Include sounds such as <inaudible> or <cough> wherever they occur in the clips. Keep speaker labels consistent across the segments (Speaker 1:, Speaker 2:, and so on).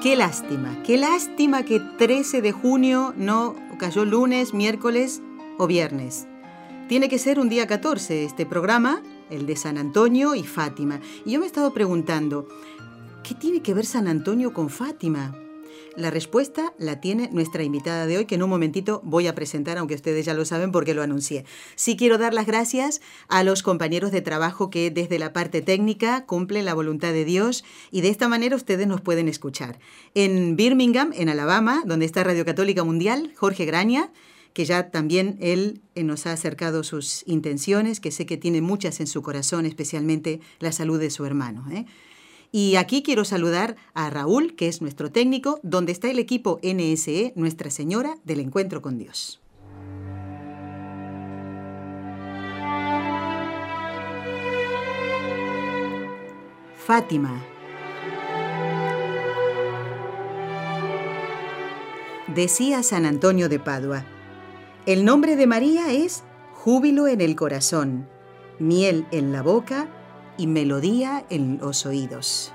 Speaker 1: Qué lástima, qué lástima que 13 de junio no cayó lunes, miércoles o viernes. Tiene que ser un día 14 este programa, el de San Antonio y Fátima. Y yo me he estado preguntando, ¿qué tiene que ver San Antonio con Fátima? La respuesta la tiene nuestra invitada de hoy, que en un momentito voy a presentar, aunque ustedes ya lo saben porque lo anuncié. Sí quiero dar las gracias a los compañeros de trabajo que desde la parte técnica cumplen la voluntad de Dios y de esta manera ustedes nos pueden escuchar. En Birmingham, en Alabama, donde está Radio Católica Mundial, Jorge Graña, que ya también él eh, nos ha acercado sus intenciones, que sé que tiene muchas en su corazón, especialmente la salud de su hermano. ¿eh? Y aquí quiero saludar a Raúl, que es nuestro técnico, donde está el equipo NSE, Nuestra Señora del Encuentro con Dios. Fátima. Decía San Antonio de Padua, el nombre de María es júbilo en el corazón, miel en la boca y melodía en los oídos.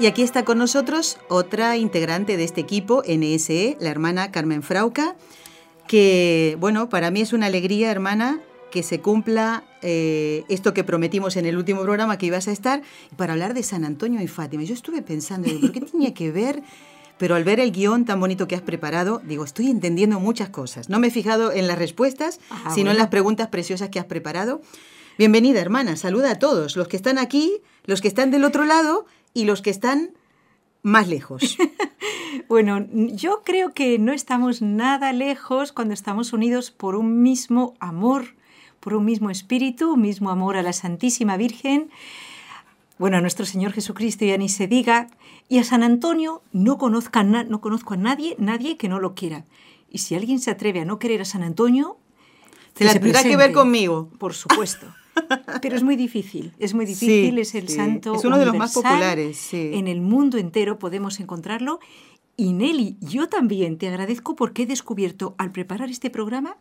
Speaker 1: Y aquí está con nosotros otra integrante de este equipo, NSE, la hermana Carmen Frauca, que, bueno, para mí es una alegría, hermana, que se cumpla eh, esto que prometimos en el último programa que ibas a estar, para hablar de San Antonio y Fátima. Yo estuve pensando, ¿por qué <laughs> tenía que ver pero al ver el guion tan bonito que has preparado, digo, estoy entendiendo muchas cosas. No me he fijado en las respuestas, ah, sino en las preguntas preciosas que has preparado. Bienvenida, hermana. Saluda a todos, los que están aquí, los que están del otro lado y los que están más lejos. <laughs>
Speaker 2: bueno, yo creo que no estamos nada lejos cuando estamos unidos por un mismo amor, por un mismo espíritu, un mismo amor a la Santísima Virgen bueno, a nuestro Señor Jesucristo ya ni se diga, y a San Antonio no, no conozco a nadie, nadie que no lo quiera. Y si alguien se atreve a no querer a San Antonio,
Speaker 1: se la tendrá que ver conmigo.
Speaker 2: Por supuesto. Pero es muy difícil, es muy difícil, es el santo.
Speaker 1: Es uno de los más populares.
Speaker 2: En el mundo entero podemos encontrarlo. Y Nelly, yo también te agradezco porque he descubierto al preparar este programa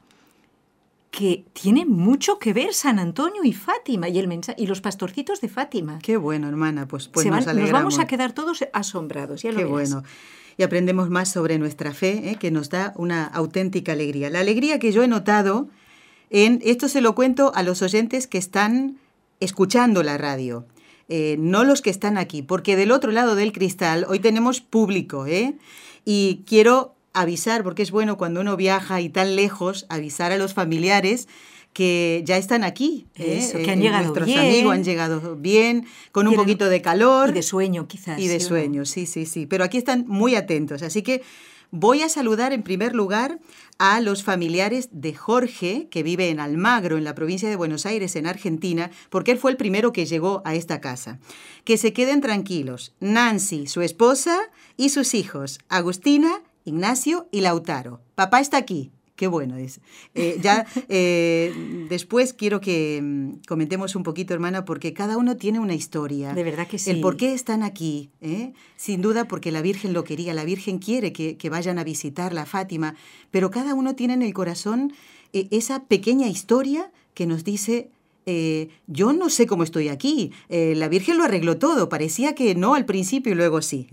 Speaker 2: que tiene mucho que ver San Antonio y Fátima y, el y los pastorcitos de Fátima.
Speaker 1: Qué bueno, hermana, pues, pues nos,
Speaker 2: nos, vamos a quedar todos asombrados. Ya lo
Speaker 1: Qué bueno. Y aprendemos más sobre nuestra fe, ¿eh? que nos da una auténtica alegría. La alegría que yo he notado en, esto se lo cuento a los oyentes que están escuchando la radio. Eh, no los que están aquí, porque del otro lado del cristal hoy tenemos público, ¿eh? Y quiero avisar, porque es bueno cuando uno viaja y tan lejos, avisar a los familiares que ya están aquí,
Speaker 2: ¿eh? que han llegado
Speaker 1: nuestros amigos han llegado bien, con un poquito de calor.
Speaker 2: Y de sueño quizás.
Speaker 1: Y de sueño, sí, sí, sí. Pero aquí están muy atentos. Así que voy a saludar en primer lugar a los familiares de Jorge, que vive en Almagro, en la provincia de Buenos Aires, en Argentina, porque él fue el primero que llegó a esta casa. Que se queden tranquilos. Nancy, su esposa, y sus hijos, Agustina Ignacio y Lautaro. Papá está aquí. Qué bueno es. Eh, ya eh, después quiero que mm, comentemos un poquito, hermana, porque cada uno tiene una historia.
Speaker 2: De verdad que sí.
Speaker 1: El por qué están aquí. ¿eh? Sin duda porque la Virgen lo quería. La Virgen quiere que, que vayan a visitar la Fátima. Pero cada uno tiene en el corazón esa pequeña historia que nos dice yo no sé cómo estoy aquí. la Virgen lo arregló todo. Parecía que no al principio y luego sí.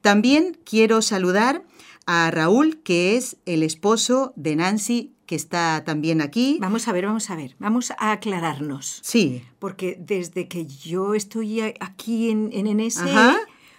Speaker 1: También quiero saludar a Raúl, que es el esposo de Nancy, que está también aquí.
Speaker 2: Vamos a ver, vamos a ver, vamos a aclararnos.
Speaker 1: Sí.
Speaker 2: Porque desde que yo estoy aquí en, en NS,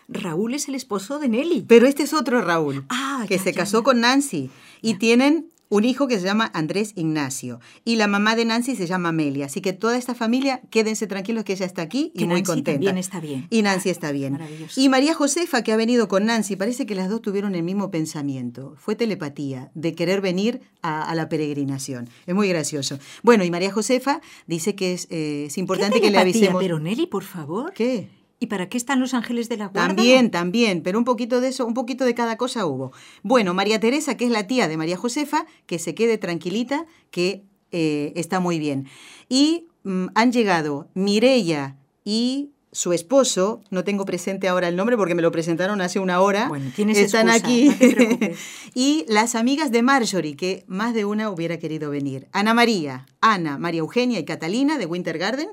Speaker 2: Raúl es el esposo de Nelly.
Speaker 1: Pero este es otro Raúl,
Speaker 2: ah,
Speaker 1: que se casó con Nancy y tienen un hijo que se llama Andrés Ignacio y la mamá de Nancy se llama Amelia. Así que toda esta familia, quédense tranquilos que ella está aquí y
Speaker 2: Que
Speaker 1: muy
Speaker 2: Nancy
Speaker 1: contenta.
Speaker 2: también está bien.
Speaker 1: Y Nancy está bien. Y María Josefa, que ha venido con Nancy, parece que las dos tuvieron el mismo pensamiento. Fue telepatía, de querer venir a, a la peregrinación. Es muy gracioso. Bueno, y María Josefa dice que es, eh, es importante
Speaker 2: ¿Qué
Speaker 1: que le avisemos.
Speaker 2: Pero Nelly, por favor.
Speaker 1: ¿Qué?
Speaker 2: ¿Y para qué están los ángeles de la guarda?
Speaker 1: También, también, pero un poquito de eso, un poquito de cada cosa hubo. Bueno, María Teresa, que es la tía de María Josefa, que se quede tranquilita, que eh, está muy bien. Y mm, han llegado Mireya y su esposo, no tengo presente ahora el nombre porque me lo presentaron hace una hora.
Speaker 2: Bueno, tienes
Speaker 1: Están
Speaker 2: excusa,
Speaker 1: aquí.
Speaker 2: no te preocupes. <laughs>
Speaker 1: y las amigas de Marjorie, que más de una hubiera querido venir. Ana María, Ana, María Eugenia y Catalina de Winter Garden.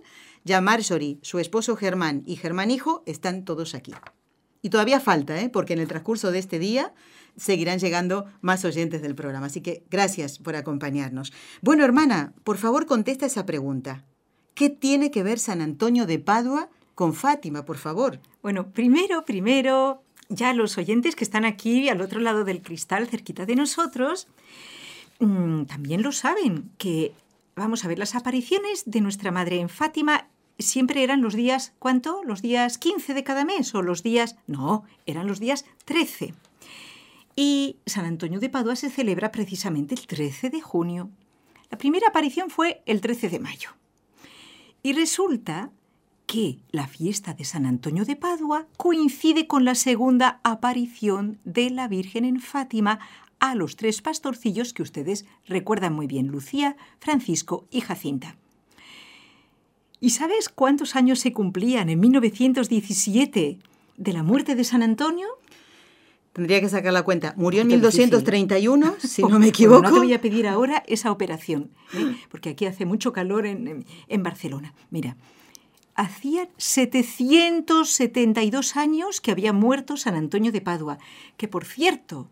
Speaker 1: Ya Marjorie, su esposo Germán y Germán hijo están todos aquí. Y todavía falta, ¿eh? porque en el transcurso de este día seguirán llegando más oyentes del programa. Así que gracias por acompañarnos. Bueno, hermana, por favor contesta esa pregunta. ¿Qué tiene que ver San Antonio de Padua con Fátima, por favor?
Speaker 2: Bueno, primero, primero, ya los oyentes que están aquí al otro lado del cristal, cerquita de nosotros, mm, también lo saben, que vamos a ver, las apariciones de nuestra madre en Fátima siempre eran los días, ¿cuánto? ¿Los días 15 de cada mes o los días... No, eran los días 13. Y San Antonio de Padua se celebra precisamente el 13 de junio. La primera aparición fue el 13 de mayo. Y resulta que la fiesta de San Antonio de Padua coincide con la segunda aparición de la Virgen en Fátima a los tres pastorcillos que ustedes recuerdan muy bien, Lucía, Francisco y Jacinta. ¿Y sabes cuántos años se cumplían en 1917 de la muerte de San Antonio?
Speaker 1: Tendría que sacar la cuenta. Murió en
Speaker 2: Qué difícil.
Speaker 1: 1231, <laughs> si no me
Speaker 2: Bueno,
Speaker 1: equivoco.
Speaker 2: no te voy a pedir ahora esa operación, ¿eh? porque aquí hace mucho calor en, en- en Barcelona. Mira, hacían 772 años que había muerto San Antonio de Padua, que por cierto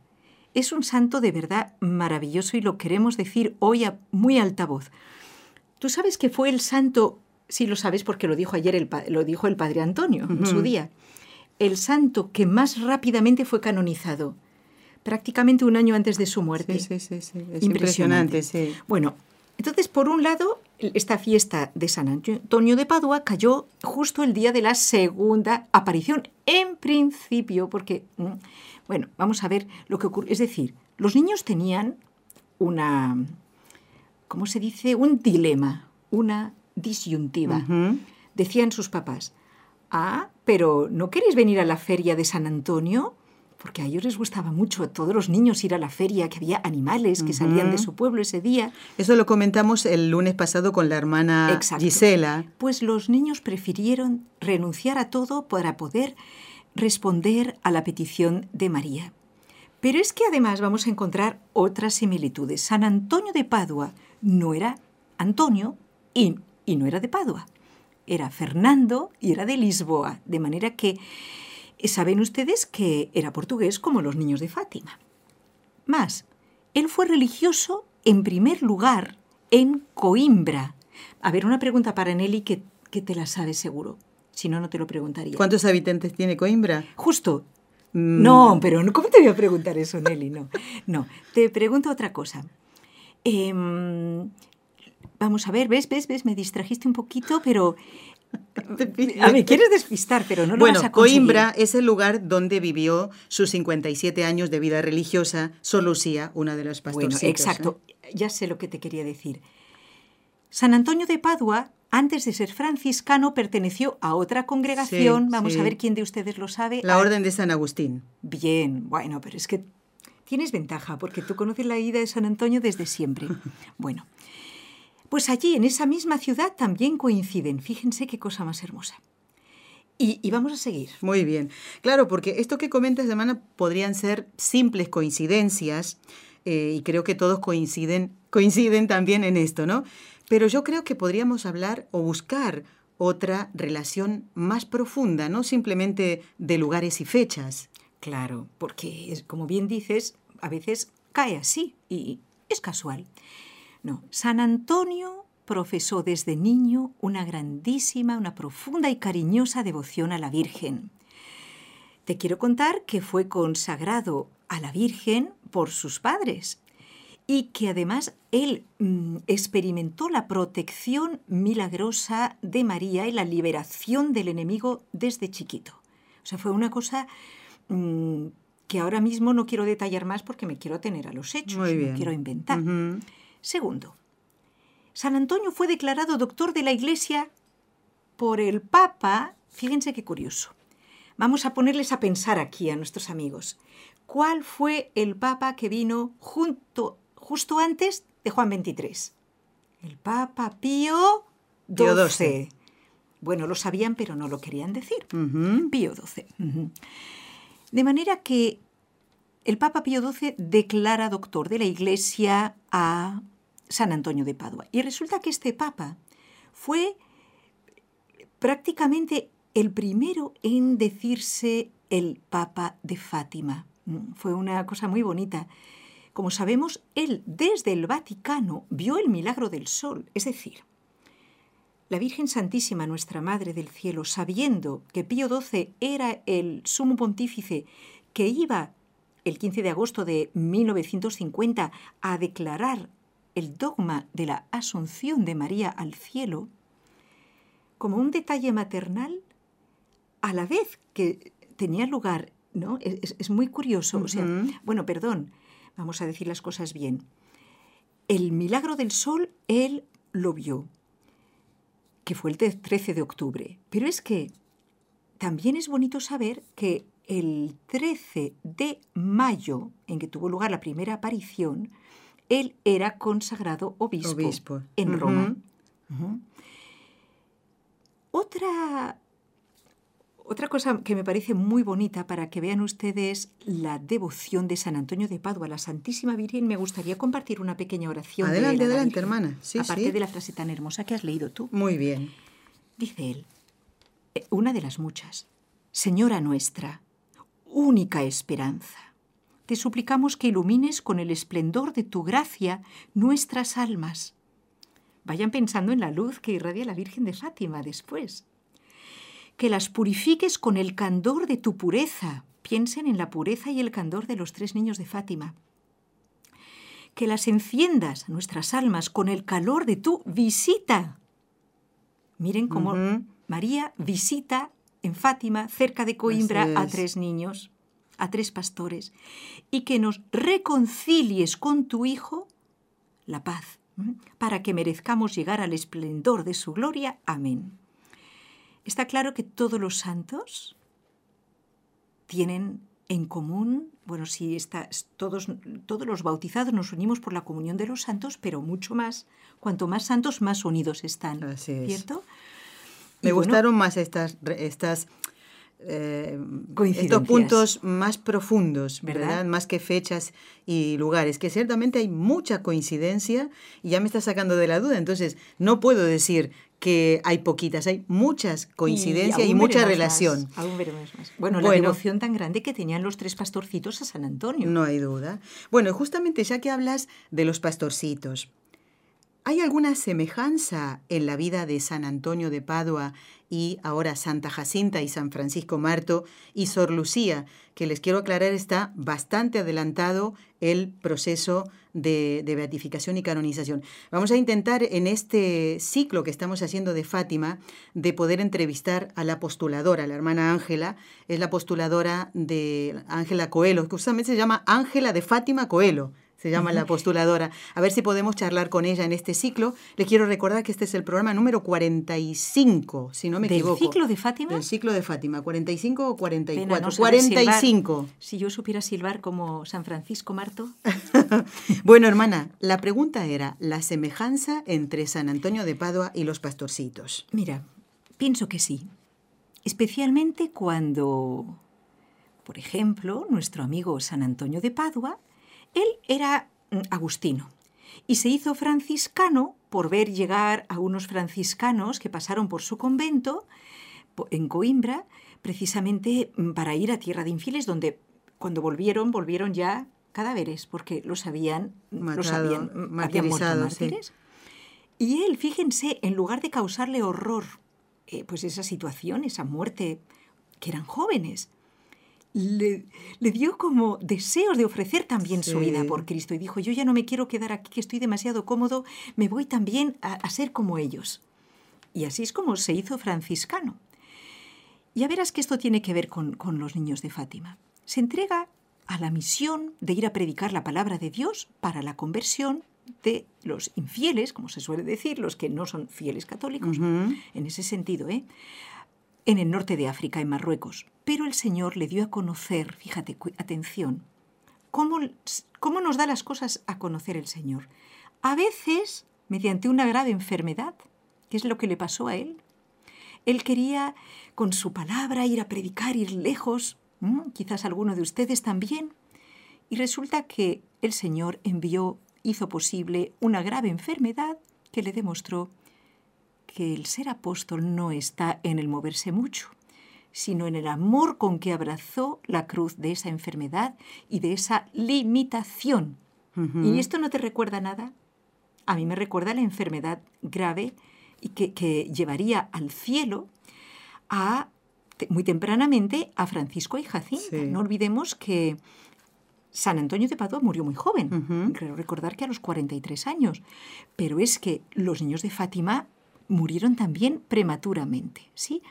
Speaker 2: es un santo de verdad maravilloso y lo queremos decir hoy a muy alta voz. Tú sabes que fue el santo, sí lo sabes porque lo dijo ayer el, lo dijo el padre Antonio en su día, el santo que más rápidamente fue canonizado, prácticamente un año antes de su muerte.
Speaker 1: Sí, sí, sí, sí. Es impresionante, sí.
Speaker 2: Bueno, entonces, por un lado, esta fiesta de San Antonio de Padua cayó justo el día de la segunda aparición, en principio, porque, mm, bueno, vamos a ver lo que ocurre. Es decir, los niños tenían una, ¿cómo se dice? Un dilema, una disyuntiva. Decían sus papás, ah, pero ¿no queréis venir a la feria de San Antonio? Porque a ellos les gustaba mucho a todos los niños ir a la feria, que había animales que salían de su pueblo ese día.
Speaker 1: Eso lo comentamos el lunes pasado con la hermana
Speaker 2: Exacto.
Speaker 1: Gisela.
Speaker 2: Pues los niños prefirieron renunciar a todo para poder responder a la petición de María. Pero es que además vamos a encontrar otras similitudes. San Antonio de Padua no era Antonio y, y no era de Padua. Era Fernando y era de Lisboa. De manera que eh, saben ustedes que era portugués como los niños de Fátima. Más, él fue religioso en primer lugar en Coimbra. A ver, una pregunta para Nelly que, que te la sabes seguro. Si no, no te lo preguntaría.
Speaker 1: ¿Cuántos habitantes tiene Coimbra?
Speaker 2: Justo.
Speaker 1: Mm,
Speaker 2: No, pero ¿cómo te voy a preguntar eso, Nelly? No, no. Te pregunto otra cosa. Em, vamos a ver, ¿ves? ¿Ves? ¿Ves? Me distrajiste un poquito, pero... <laughs> A me quieres despistar, pero no lo
Speaker 1: bueno,
Speaker 2: vas a conseguir.
Speaker 1: Coimbra es el lugar donde vivió sus 57 años de vida religiosa Sor Lucía, una de las
Speaker 2: Bueno,
Speaker 1: pastorcitas.
Speaker 2: exacto. Ya sé lo que te quería decir. San Antonio de Padua, antes de ser franciscano, perteneció a otra congregación.
Speaker 1: Sí,
Speaker 2: Vamos
Speaker 1: sí.
Speaker 2: a ver quién de ustedes lo sabe.
Speaker 1: La
Speaker 2: A-
Speaker 1: Orden de San Agustín.
Speaker 2: Bien, bueno, pero es que tienes ventaja porque tú conoces la ida de San Antonio desde siempre. <laughs> Bueno, pues allí, en esa misma ciudad, también coinciden. Fíjense qué cosa más hermosa. Y, y vamos a seguir.
Speaker 1: Muy bien. Claro, porque esto que comentas, hermana, podrían ser simples coincidencias, eh, y creo que todos coinciden, coinciden también en esto, ¿no? Pero yo creo que podríamos hablar o buscar otra relación más profunda, no simplemente de lugares y fechas.
Speaker 2: Claro, porque, como bien dices, a veces cae así y es casual. No, San Antonio profesó desde niño una grandísima, una profunda y cariñosa devoción a la Virgen. Te quiero contar que fue consagrado a la Virgen por sus padres y que además él mm, experimentó la protección milagrosa de María y la liberación del enemigo desde chiquito. O sea, fue una cosa mm, que ahora mismo no quiero detallar más porque me quiero tener a los hechos, no quiero inventar. Segundo, San Antonio fue declarado doctor de la Iglesia por el Papa, fíjense qué curioso. Vamos a ponerles a pensar aquí a nuestros amigos. ¿Cuál fue el Papa que vino junto justo antes de Juan XXIII. El Papa Pío XII. Bueno, lo sabían, pero no lo querían decir. Pío XII. De manera que el Papa Pío XII declara doctor de la Iglesia a San Antonio de Padua. Y resulta que este Papa fue prácticamente el primero en decirse el Papa de Fátima. Mm, fue una cosa muy bonita. Como sabemos, él desde el Vaticano vio el milagro del sol, es decir, la Virgen Santísima, nuestra Madre del Cielo, sabiendo que Pío XII era el sumo pontífice que iba el 15 de agosto de 1950 a declarar el dogma de la Asunción de María al cielo, como un detalle maternal, a la vez que tenía lugar, ¿no? Es, muy curioso, o sea, bueno, perdón, Vamos a decir las cosas bien. El milagro del sol él lo vio, que fue el 13 de octubre. Pero es que también es bonito saber que el 13 de mayo, en que tuvo lugar la primera aparición, él era consagrado obispo, en Roma. Otra otra cosa que me parece muy bonita para que vean ustedes la devoción de San Antonio de Padua a la Santísima Virgen, me gustaría compartir una pequeña oración.
Speaker 1: Adelante, adelante, hermana.
Speaker 2: Sí, aparte de la frase tan hermosa que has leído tú.
Speaker 1: Muy bien.
Speaker 2: Dice él, eh, una de las muchas, Señora nuestra, única esperanza, te suplicamos que ilumines con el esplendor de tu gracia nuestras almas. Vayan pensando en la luz que irradia la Virgen de Fátima después que las purifiques con el candor de tu pureza. Piensen en la pureza y el candor de los tres niños de Fátima. Que las enciendas, nuestras almas, con el calor de tu visita. Miren cómo María visita en Fátima, cerca de Coimbra, a tres niños, a tres pastores, y que nos reconcilies con tu Hijo la paz, para que merezcamos llegar al esplendor de su gloria. Amén. Está claro que todos los santos tienen en común, bueno, sí, está, todos, todos los bautizados nos unimos por la comunión de los santos, pero mucho más, cuanto más santos, más unidos están, ¿cierto?
Speaker 1: Me gustaron más estas, estas eh, estos puntos más profundos, ¿verdad? Más que fechas y lugares, que ciertamente hay mucha coincidencia y ya me está sacando de la duda, entonces no puedo decir que hay poquitas, hay muchas coincidencias y, mucha relación.
Speaker 2: aún veremos más. Bueno, la devoción tan grande que tenían los tres pastorcitos a San Antonio.
Speaker 1: No hay duda. Bueno, justamente ya que hablas de los pastorcitos, ¿hay alguna semejanza en la vida de San Antonio de Padua y ahora Santa Jacinta y San Francisco Marto y Sor Lucía, que les quiero aclarar está bastante adelantado el proceso de, beatificación y canonización. Vamos a intentar en este ciclo que estamos haciendo de Fátima de poder entrevistar a la postuladora, la hermana Ángela, es la postuladora de Ángela Coelho, que justamente se llama Ángela de Fátima Coelho se llama la postuladora. A ver si podemos charlar con ella en este ciclo. Le quiero recordar que este es el programa número 45, si no me equivoco.
Speaker 2: ¿Del ciclo de Fátima?
Speaker 1: Del ciclo de Fátima, 45 o 44. 45.
Speaker 2: si yo supiera silbar como San Francisco Marto. <laughs>
Speaker 1: bueno, hermana, la pregunta era la semejanza entre San Antonio de Padua y los pastorcitos.
Speaker 2: Mira, pienso que sí. Especialmente cuando, por ejemplo, nuestro amigo San Antonio de Padua él era mm, agustino y se hizo franciscano por ver llegar a unos franciscanos que pasaron por su convento en Coimbra, precisamente mm, para ir a Tierra de Infiles, donde cuando volvieron, volvieron ya cadáveres, porque los habían, Matado, los habían, mártires. Y él, fíjense, en lugar de causarle horror, eh, pues esa situación, esa muerte, que eran jóvenes, le, dio como deseos de ofrecer también su vida por Cristo y dijo, yo ya no me quiero quedar aquí, que estoy demasiado cómodo, me voy también a, ser como ellos. Y así es como se hizo franciscano. Ya verás que esto tiene que ver con, con los niños de Fátima. Se entrega a la misión de ir a predicar la palabra de Dios para la conversión de los infieles, como se suele decir, los que no son fieles católicos, en ese sentido, ¿eh? en el norte de África, en Marruecos. Pero el Señor le dio a conocer, fíjate, atención, cómo, cómo nos da las cosas a conocer el Señor. A veces, mediante una grave enfermedad, que es lo que le pasó a él. Él quería, con su palabra, ir a predicar, ir lejos, quizás alguno de ustedes también. Y resulta que el Señor envió hizo posible una grave enfermedad que le demostró que el ser apóstol no está en el moverse mucho, sino en el amor con que abrazó la cruz de esa enfermedad y de esa limitación. ¿Y esto no te recuerda nada? A mí me recuerda la enfermedad grave y que, llevaría al cielo a muy tempranamente a Francisco y Jacinta. No olvidemos que San Antonio de Padua murió muy joven, creo recordar que a los 43 años, pero es que los niños de Fátima murieron también prematuramente, ¿sí?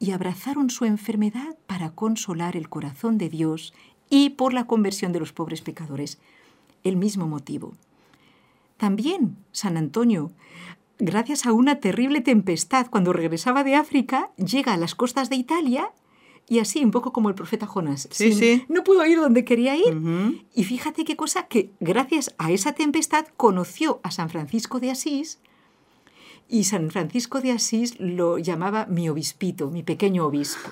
Speaker 2: Y abrazaron su enfermedad para consolar el corazón de Dios y por la conversión de los pobres pecadores. El mismo motivo. También San Antonio, gracias a una terrible tempestad, cuando regresaba de África, llega a las costas de Italia y así, un poco como el profeta Jonás.
Speaker 1: Sí, sí.
Speaker 2: No pudo ir donde quería ir. Y fíjate qué cosa, que gracias a esa tempestad conoció a San Francisco de Asís y San Francisco de Asís lo llamaba mi obispito, mi pequeño obispo,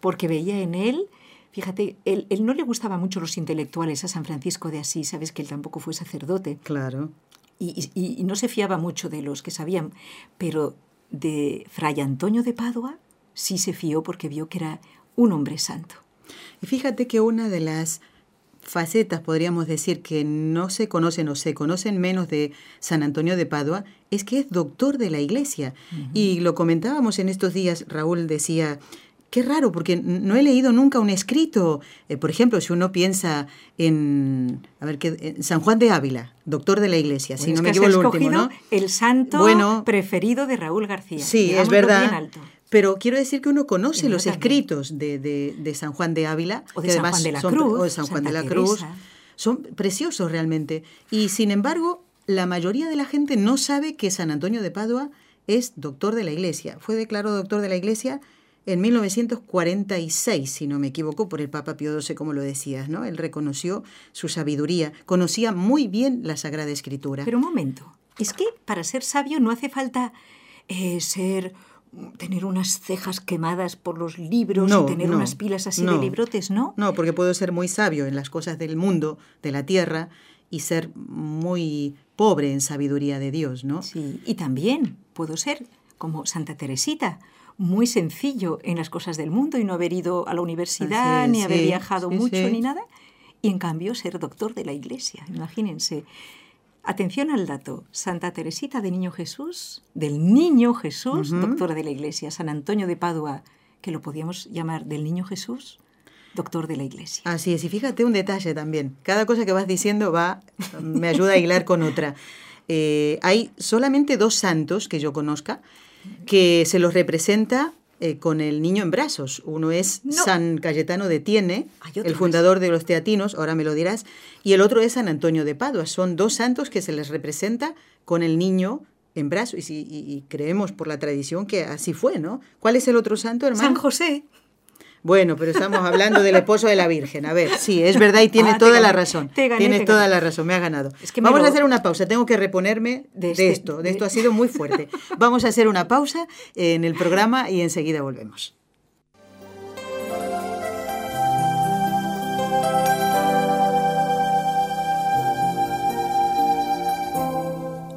Speaker 2: porque veía en él, fíjate, él, él no le gustaba mucho los intelectuales a San Francisco de Asís, sabes que él tampoco fue sacerdote.
Speaker 1: Claro.
Speaker 2: Y, y, y no se fiaba mucho de los que sabían, pero de Fray Antonio de Padua sí se fió porque vio que era un hombre santo.
Speaker 1: Y fíjate que una de las facetas, podríamos decir, que no se conocen o se conocen menos de San Antonio de Padua, es que es doctor de la iglesia. Y lo comentábamos en estos días, Raúl decía, qué raro, porque no he leído nunca un escrito. Eh, por ejemplo, si uno piensa en, a ver, ¿qué? San Juan de Ávila, doctor de la iglesia, si no me equivoco, el último, ¿no?
Speaker 2: El santo preferido de Raúl García.
Speaker 1: Sí, es verdad. Pero quiero decir que uno conoce los escritos de, de, San Juan de Ávila,
Speaker 2: o de San Juan de la Cruz,
Speaker 1: o de San Juan de la Cruz. Son preciosos realmente. Y sin embargo, la mayoría de la gente no sabe que San Antonio de Padua es doctor de la Iglesia. Fue declarado doctor de la Iglesia en 1946, si no me equivoco, por el Papa Pío XII, como lo decías, ¿no? Él reconoció su sabiduría, conocía muy bien la Sagrada Escritura.
Speaker 2: Pero un momento, es que para ser sabio no hace falta eh, ser tener unas cejas quemadas por los libros y tener unas pilas así de librotes, ¿no?
Speaker 1: No, porque puedo ser muy sabio en las cosas del mundo, de la tierra, y ser muy pobre en sabiduría de Dios, ¿no?
Speaker 2: Sí, y también puedo ser como Santa Teresita, muy sencillo en las cosas del mundo y no haber ido a la universidad, ni haber viajado mucho, ni nada, y en cambio ser doctor de la iglesia, imagínense. Atención al dato. Santa Teresita de Niño Jesús, del Niño Jesús, doctora de la Iglesia. San Antonio de Padua, que lo podíamos llamar del Niño Jesús, doctor de la Iglesia.
Speaker 1: Así es. Y fíjate un detalle también. Cada cosa que vas diciendo va, me ayuda a hilar con otra. Eh, hay solamente dos santos que yo conozca que se los representa eh, con el niño en brazos. Uno es San Cayetano de Tiene, el fundador de los teatinos, ahora me lo dirás, y el otro es San Antonio de Padua. Son dos santos que se les representa con el niño en brazos y, y creemos por la tradición que así fue, ¿no? ¿Cuál es el otro santo, hermano?
Speaker 2: San José.
Speaker 1: Bueno, pero estamos hablando del esposo de la Virgen. A ver, sí, es verdad y tiene ah, toda la razón. Tienes toda la razón, me ha ganado. Vamos a hacer una pausa, tengo que reponerme de, este, esto. De, esto ha <laughs> sido muy fuerte. Vamos a hacer una pausa en el programa y enseguida volvemos.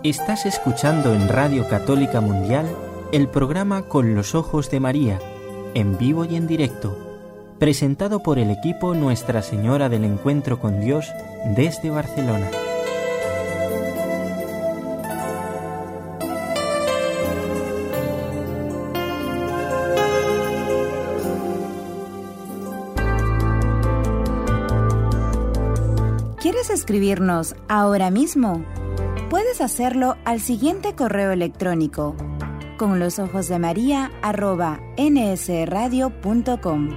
Speaker 3: Estás escuchando en Radio Católica Mundial el programa Con los Ojos de María en vivo y en directo, presentado por el equipo Nuestra Señora del Encuentro con Dios desde Barcelona.
Speaker 4: ¿Quieres escribirnos ahora mismo? Puedes hacerlo al siguiente correo electrónico con los ojos de María arroba nsradio.com.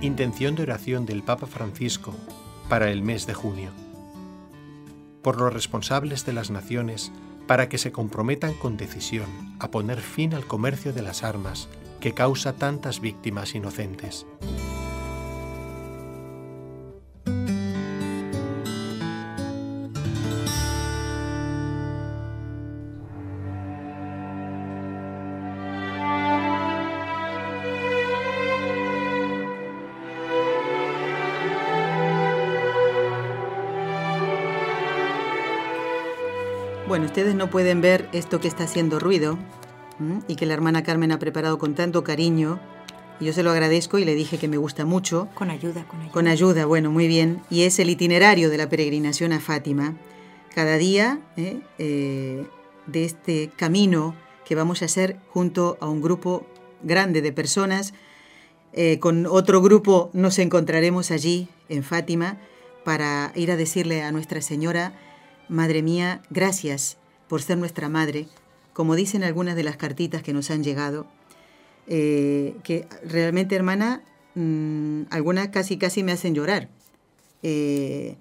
Speaker 5: Intención de oración del Papa Francisco para el mes de junio. Por los responsables de las naciones, para que se comprometan con decisión a poner fin al comercio de las armas que causa tantas víctimas inocentes.
Speaker 1: Bueno, ustedes no pueden ver esto que está haciendo ruido y que la hermana Carmen ha preparado con tanto cariño. Y yo se lo agradezco y le dije que me gusta mucho.
Speaker 2: Con ayuda, con ayuda.
Speaker 1: Con ayuda, bueno, muy bien. Y es el itinerario de la peregrinación a Fátima. Cada día ¿eh? Eh, de este camino que vamos a hacer junto a un grupo grande de personas. Eh, con otro grupo nos encontraremos allí en Fátima para ir a decirle a Nuestra Señora Madre mía, gracias por ser nuestra madre, como dicen algunas de las cartitas que nos han llegado, eh, que realmente, hermana, mm, algunas casi casi me hacen llorar, eh,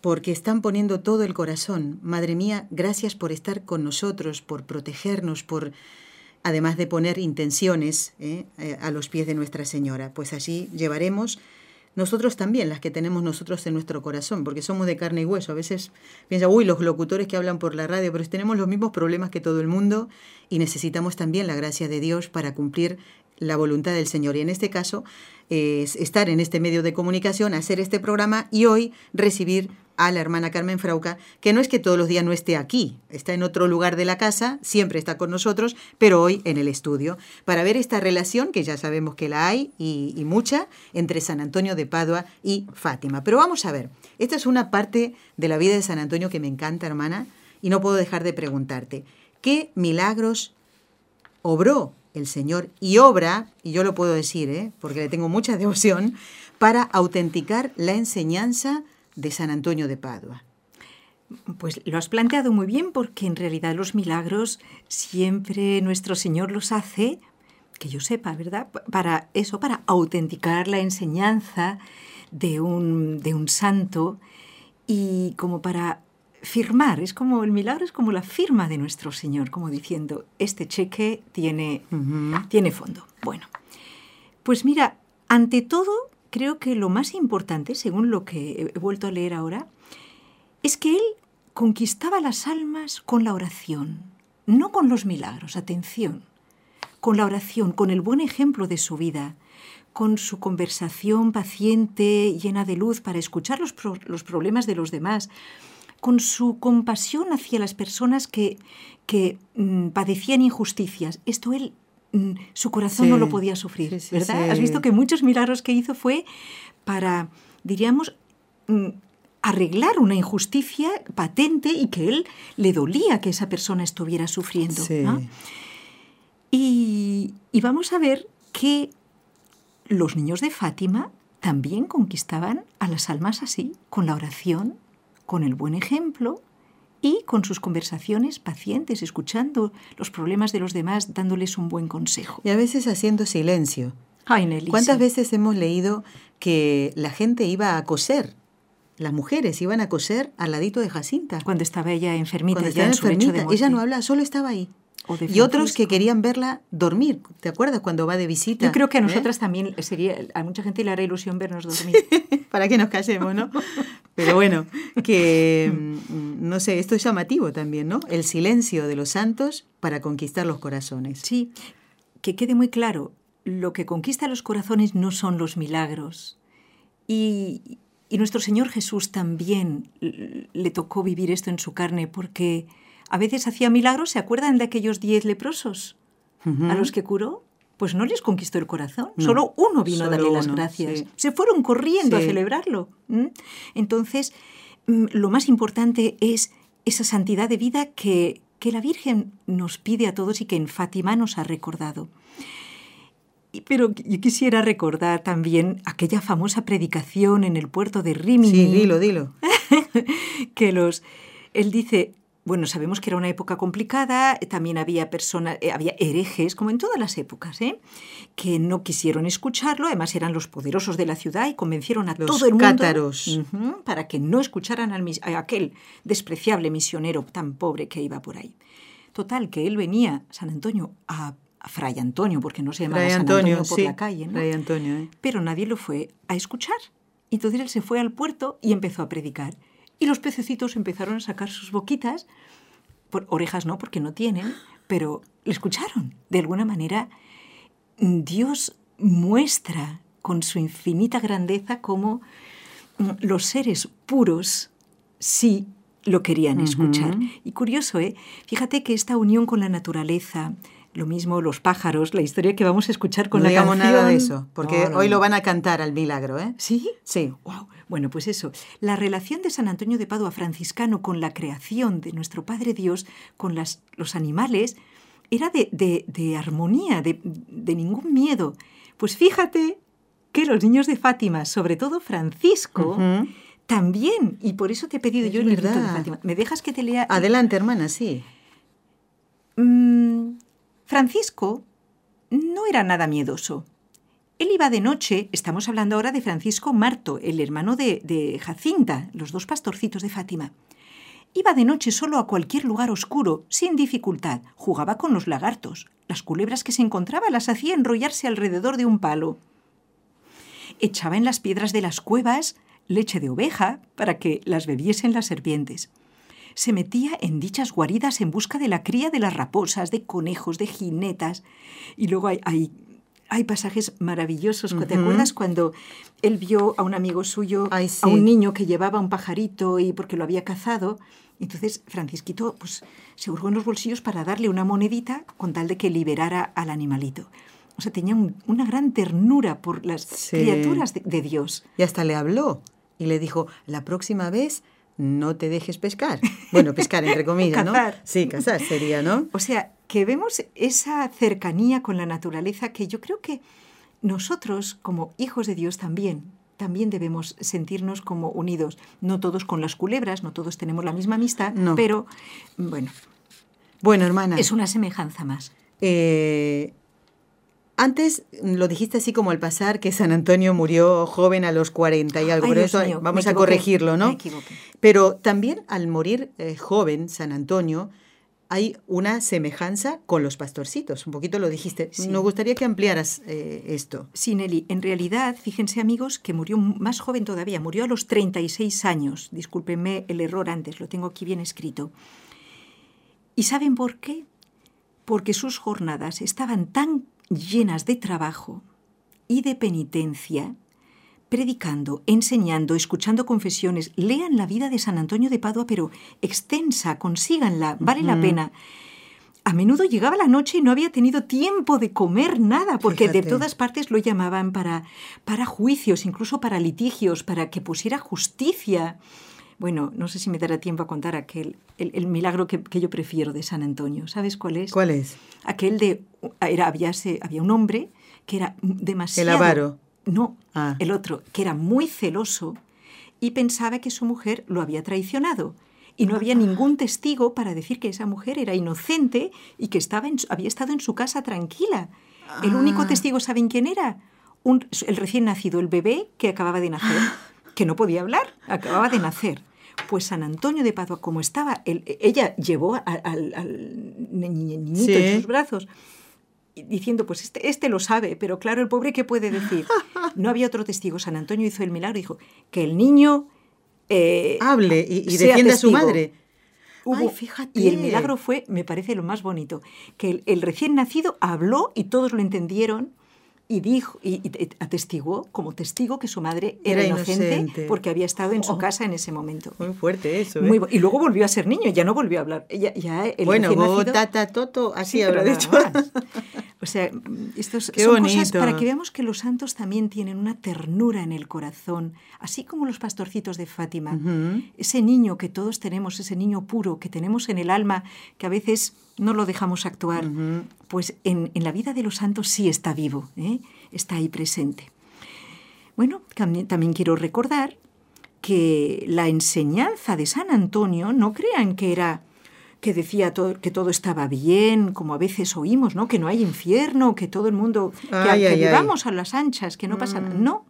Speaker 1: porque están poniendo todo el corazón. Madre mía, gracias por estar con nosotros, por protegernos, por además de poner intenciones eh, a los pies de Nuestra Señora. Pues allí llevaremos nosotros también, las que tenemos nosotros en nuestro corazón, porque somos de carne y hueso. A veces piensa, uy, los locutores que hablan por la radio, pero tenemos los mismos problemas que todo el mundo y necesitamos también la gracia de Dios para cumplir la voluntad del Señor. Y en este caso, es estar en este medio de comunicación, hacer este programa y hoy recibir a la hermana Carmen Frauca, que no es que todos los días no esté aquí, está en otro lugar de la casa, siempre está con nosotros, pero hoy en el estudio, para ver esta relación, que ya sabemos que la hay y, mucha, entre San Antonio de Padua y Fátima. Pero vamos a ver, esta es una parte de la vida de San Antonio que me encanta, hermana, y no puedo dejar de preguntarte, ¿qué milagros obró el Señor y obra, y yo lo puedo decir, ¿eh? porque le tengo mucha <laughs> devoción, para autenticar la enseñanza de San Antonio de Padua?
Speaker 2: Pues lo has planteado muy bien porque en realidad los milagros siempre nuestro Señor los hace, que yo sepa, ¿verdad? Para eso, para autenticar la enseñanza de un, de un santo y como para firmar, es como el milagro es como la firma de nuestro Señor, como diciendo, este cheque tiene, tiene fondo. Bueno, pues mira, ante todo creo que lo más importante, según lo que he vuelto a leer ahora, es que él conquistaba las almas con la oración, no con los milagros, atención, con la oración, con el buen ejemplo de su vida, con su conversación paciente, llena de luz para escuchar los, los problemas de los demás, con su compasión hacia las personas que, que mm, padecían injusticias. Esto él su corazón no lo podía sufrir, ¿verdad? Has visto que muchos milagros que hizo fue para, diríamos, arreglar una injusticia patente y que él le dolía que esa persona estuviera sufriendo. Y, y vamos a ver que los niños de Fátima también conquistaban a las almas así, con la oración, con el buen ejemplo y con sus conversaciones pacientes, escuchando los problemas de los demás, dándoles un buen consejo.
Speaker 1: Y a veces haciendo silencio.
Speaker 2: Ay, Nelly,
Speaker 1: ¿Cuántas veces hemos leído que la gente iba a coser? Las mujeres iban a coser al ladito de Jacinta.
Speaker 2: Cuando estaba ella enfermita,
Speaker 1: Cuando estaba enfermita. Ella no habla, solo estaba ahí. Y otros que querían verla dormir. ¿Te acuerdas cuando va de visita?
Speaker 2: Yo creo que a ¿Eh? nosotras también sería, a mucha gente le hará ilusión vernos dormir. <laughs>
Speaker 1: Para que nos callemos, ¿no? Pero bueno, que mm, no sé, esto es llamativo también, ¿no? El silencio de los santos para conquistar los corazones.
Speaker 2: Sí, que quede muy claro, lo que conquista los corazones no son los milagros. Y, y nuestro Señor Jesús también le tocó vivir esto en su carne porque a veces hacía milagros, ¿se acuerdan de aquellos diez leprosos a los que curó? Pues no les conquistó el corazón, solo uno vino a darle las gracias. Se fueron corriendo a celebrarlo. Entonces, mm, lo más importante es esa santidad de vida que, que la Virgen nos pide a todos y que en Fátima nos ha recordado. pero yo quisiera recordar también aquella famosa predicación en el puerto de Rimini.
Speaker 1: Sí, dilo, dilo. <laughs>
Speaker 2: que los... Él dice, bueno, sabemos que era una época complicada, también había personas, eh, había herejes, como en todas las épocas, ¿eh? que no quisieron escucharlo, además eran los poderosos de la ciudad y convencieron a todo el mundo
Speaker 1: cátaros.
Speaker 2: para que no escucharan al, a aquel despreciable misionero tan pobre que iba por ahí. Total, que él venía, San Antonio, a, Fray Antonio, porque no se llamaba
Speaker 1: Fray
Speaker 2: San
Speaker 1: Antonio,
Speaker 2: Antonio por
Speaker 1: sí,
Speaker 2: la calle, ¿no?
Speaker 1: Fray Antonio, ¿eh?
Speaker 2: pero nadie lo fue a escuchar. Entonces él se fue al puerto y empezó a predicar. Y los pececitos empezaron a sacar sus boquitas, por orejas no, porque no tienen, pero le escucharon. De alguna manera, Dios muestra con su infinita grandeza cómo mm, los seres puros sí lo querían escuchar. Y curioso, ¿eh? Fíjate que esta unión con la naturaleza, lo mismo los pájaros, la historia que vamos a escuchar con
Speaker 1: no
Speaker 2: la
Speaker 1: digamos
Speaker 2: canción.
Speaker 1: nada de eso, porque
Speaker 2: No, no,
Speaker 1: hoy
Speaker 2: no.
Speaker 1: lo van a cantar al milagro, ¿eh?
Speaker 2: ¿Sí?
Speaker 1: Sí.
Speaker 2: Wow. Bueno, pues eso. La relación de San Antonio de Padua franciscano con la creación de nuestro Padre Dios, con las, los animales, era de, de- de armonía, de, de ningún miedo. Pues fíjate que los niños de Fátima, sobre todo Francisco, también, y por eso te he pedido
Speaker 1: Es
Speaker 2: yo el librito de
Speaker 1: verdad.
Speaker 2: Fátima. ¿Me dejas que te lea?
Speaker 1: Adelante, hermana, sí.
Speaker 2: Mm, Francisco no era nada miedoso. Él iba de noche, estamos hablando ahora de Francisco Marto, el hermano de, de Jacinta, los dos pastorcitos de Fátima. Iba de noche solo a cualquier lugar oscuro, sin dificultad. Jugaba con los lagartos. Las culebras que se encontraba las hacía enrollarse alrededor de un palo. Echaba en las piedras de las cuevas leche de oveja para que las bebiesen las serpientes se metía en dichas guaridas en busca de la cría de las raposas, de conejos, de jinetas. Y luego hay, hay, hay pasajes maravillosos. ¿Te acuerdas cuando él vio a un amigo suyo,
Speaker 1: Ay,
Speaker 2: a un niño que llevaba un pajarito y porque lo había cazado? Entonces Francisquito pues, se hurgó en los bolsillos para darle una monedita con tal de que liberara al animalito. O sea, tenía un- una gran ternura por las
Speaker 1: Sí.
Speaker 2: criaturas de- de Dios.
Speaker 1: Y hasta le habló y le dijo, la próxima vez no te dejes pescar. Bueno, pescar entre comillas, ¿no?
Speaker 2: Cazar.
Speaker 1: Sí, cazar sería, ¿no?
Speaker 2: O sea, que vemos esa cercanía con la naturaleza que yo creo que nosotros, como hijos de Dios, también, también debemos sentirnos como unidos. No todos con las culebras, no todos tenemos la misma amistad,
Speaker 1: No.
Speaker 2: pero bueno,
Speaker 1: Bueno, hermana.
Speaker 2: es una semejanza más.
Speaker 1: Eh, antes lo dijiste así como al pasar que San Antonio murió joven a los 40 y algo,
Speaker 2: Ay,
Speaker 1: pero
Speaker 2: Dios
Speaker 1: eso
Speaker 2: mío,
Speaker 1: vamos a corregirlo, ¿no?
Speaker 2: me equivoqué.
Speaker 1: Pero también al morir eh, joven San Antonio hay una semejanza con los pastorcitos, un poquito lo dijiste.
Speaker 2: Sí.
Speaker 1: Nos gustaría que ampliaras eh, esto.
Speaker 2: Sí, Nelly, en realidad, fíjense amigos, que murió más joven todavía, murió a los 36 años. Discúlpenme el error antes, lo tengo aquí bien escrito. ¿Y saben por qué? Porque sus jornadas estaban tan llenas de trabajo y de penitencia, predicando, enseñando, escuchando confesiones. Lean la vida de San Antonio de Padua, pero extensa, consíganla, vale la pena. A menudo llegaba la noche y no había tenido tiempo de comer nada, porque de todas partes lo llamaban para, para juicios, incluso para litigios, para que pusiera justicia. Bueno, no sé si me dará tiempo a contar aquel, el, el milagro que, que yo prefiero de San Antonio. ¿Sabes cuál es?
Speaker 1: ¿Cuál es?
Speaker 2: Aquel de, era, había, se- había un hombre que era demasiado...
Speaker 1: El avaro.
Speaker 2: No,
Speaker 1: Ah.
Speaker 2: el otro, que era muy celoso y pensaba que su mujer lo había traicionado. Y no había ningún testigo para decir que esa mujer era inocente y que estaba en había estado en su casa tranquila. El único
Speaker 1: Ah.
Speaker 2: testigo, ¿saben quién era? Un- el recién nacido, el bebé que acababa de nacer, <gasps> que no podía hablar, acababa de nacer. Pues San Antonio de Padua, como estaba, él- ella llevó a- al, al ni- niñito
Speaker 1: Sí.
Speaker 2: en sus brazos diciendo, pues este, este lo sabe, pero claro, el pobre, ¿qué puede decir? <laughs> No había otro testigo. San Antonio hizo el milagro y dijo que el niño... eh,
Speaker 1: Hable y, y defienda a su madre.
Speaker 2: Hubo-
Speaker 1: Ay, fíjate.
Speaker 2: Y el milagro fue, me parece lo más bonito, que el, el recién nacido habló y todos lo entendieron y dijo y, y atestiguó como testigo que su madre era,
Speaker 1: Era
Speaker 2: inocente,
Speaker 1: inocente.
Speaker 2: porque había estado en su
Speaker 1: Oh.
Speaker 2: casa en ese momento.
Speaker 1: Muy fuerte eso. ¿eh?
Speaker 2: Muy y luego volvió a ser niño, ya no volvió a hablar. Ya, ya el
Speaker 1: bueno,
Speaker 2: recién
Speaker 1: go,
Speaker 2: nacido-
Speaker 1: ta, ta, toto, así
Speaker 2: Sí,
Speaker 1: habrá dicho. <laughs>
Speaker 2: O sea, estos
Speaker 1: Qué
Speaker 2: son
Speaker 1: bonito.
Speaker 2: cosas para que veamos que los santos también tienen una ternura en el corazón, así como los pastorcitos de Fátima. Ese niño que todos tenemos, ese niño puro que tenemos en el alma, que a veces no lo dejamos actuar, pues en, en la vida de los santos sí está vivo, ¿eh? está ahí presente. Bueno, también, quiero recordar que la enseñanza de San Antonio, no crean que era que decía todo- que todo estaba bien, como a veces oímos, ¿no? Que no hay infierno, que todo el mundo, que,
Speaker 1: Ay,
Speaker 2: que
Speaker 1: ay, ay.
Speaker 2: vivamos a las anchas, que no pasa nada. No,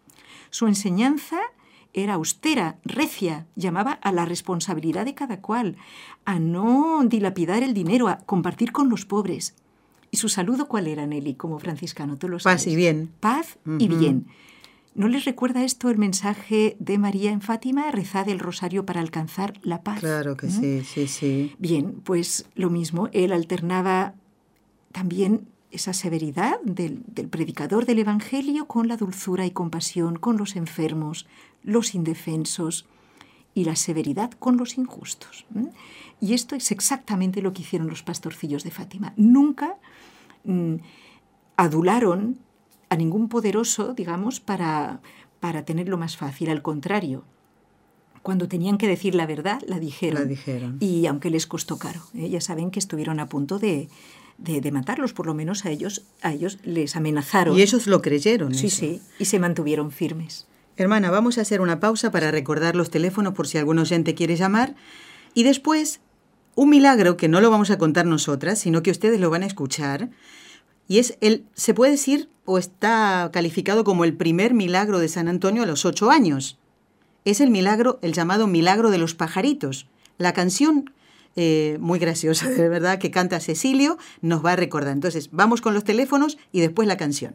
Speaker 2: su enseñanza era austera, recia, llamaba a la responsabilidad de cada cual, a no dilapidar el dinero, a compartir con los pobres. ¿Y su saludo cuál era, Nelly, como franciscano? Tú lo sabes.
Speaker 1: Paz y bien.
Speaker 2: Paz y bien. ¿No les recuerda esto el mensaje de María en Fátima? Rezad el rosario para alcanzar la paz.
Speaker 1: Claro que
Speaker 2: ¿Mm?
Speaker 1: sí, sí, sí.
Speaker 2: Bien, pues lo mismo, él alternaba también esa severidad del, del predicador del Evangelio con la dulzura y compasión con los enfermos, los indefensos y la severidad con los injustos. Y esto es exactamente lo que hicieron los pastorcillos de Fátima. Nunca mm, adularon a ningún poderoso, digamos, para, para tenerlo más fácil. Al contrario, cuando tenían que decir la verdad, la dijeron.
Speaker 1: La dijeron.
Speaker 2: Y aunque les costó caro, ¿eh? ya saben que estuvieron a punto de, de- de matarlos, por lo menos a ellos, a ellos les amenazaron.
Speaker 1: Y ellos lo creyeron.
Speaker 2: Sí,
Speaker 1: eso.
Speaker 2: sí, y se mantuvieron firmes.
Speaker 1: Hermana, vamos a hacer una pausa para recordar los teléfonos por si algún oyente quiere llamar. Y después, un milagro que no lo vamos a contar nosotras, sino que ustedes lo van a escuchar. Y es el, se puede decir, o está calificado como el primer milagro de San Antonio a los ocho años. Es el milagro, el llamado milagro de los pajaritos. La canción, eh, muy graciosa, <laughs> de verdad, que canta Cecilio, nos va a recordar. Entonces, vamos con los teléfonos y después la canción.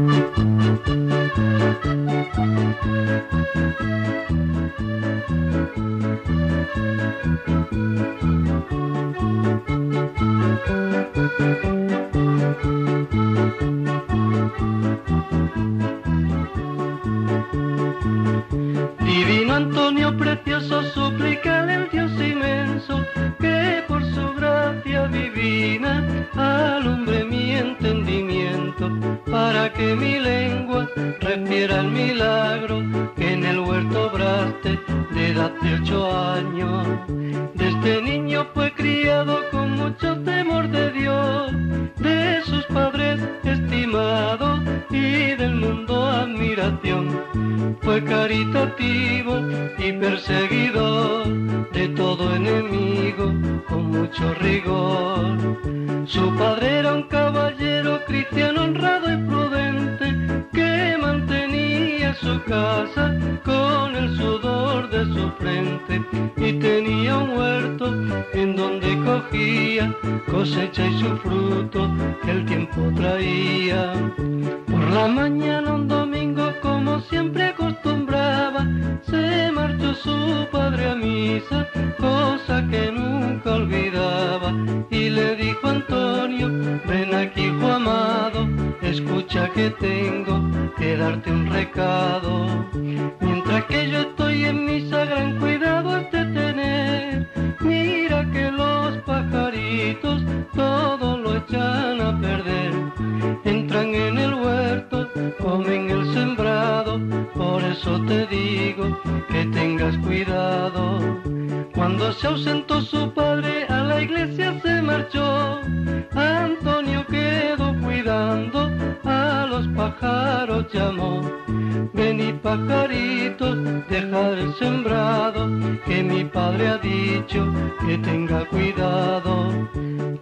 Speaker 5: Thank
Speaker 6: Divino Antonio precioso, suplícale al Dios inmenso que por su gracia divina alumbre mi entendimiento para que mi lengua refiera el milagro que en el huerto obraste de edad de ocho años. Desde niño fue criado con mucho temor de y del mundo admiración. Fue caritativo y perseguidor de todo enemigo con mucho rigor. Su padre era un caballero cristiano honrado y prudente que mantenía su casa con el sudor de su frente y tenía un huerto en donde cogía cosecha y su fruto que el tiempo traía. Por la mañana un domingo como siempre acostumbraba, se marchó su padre a misa, cosa que nunca olvidaba, y le dijo Antonio, ven aquí hijo amado, escucha que tengo que darte un recado. Mientras que yo estoy en misa, gran cuidado has de tener, mira que los pajaritos todo te digo que tengas cuidado. Cuando se ausentó su padre a la iglesia se marchó, Antonio quedó cuidando, a los pájaros llamó. Venid pajaritos, dejar el sembrado, que mi padre ha dicho que tenga cuidado.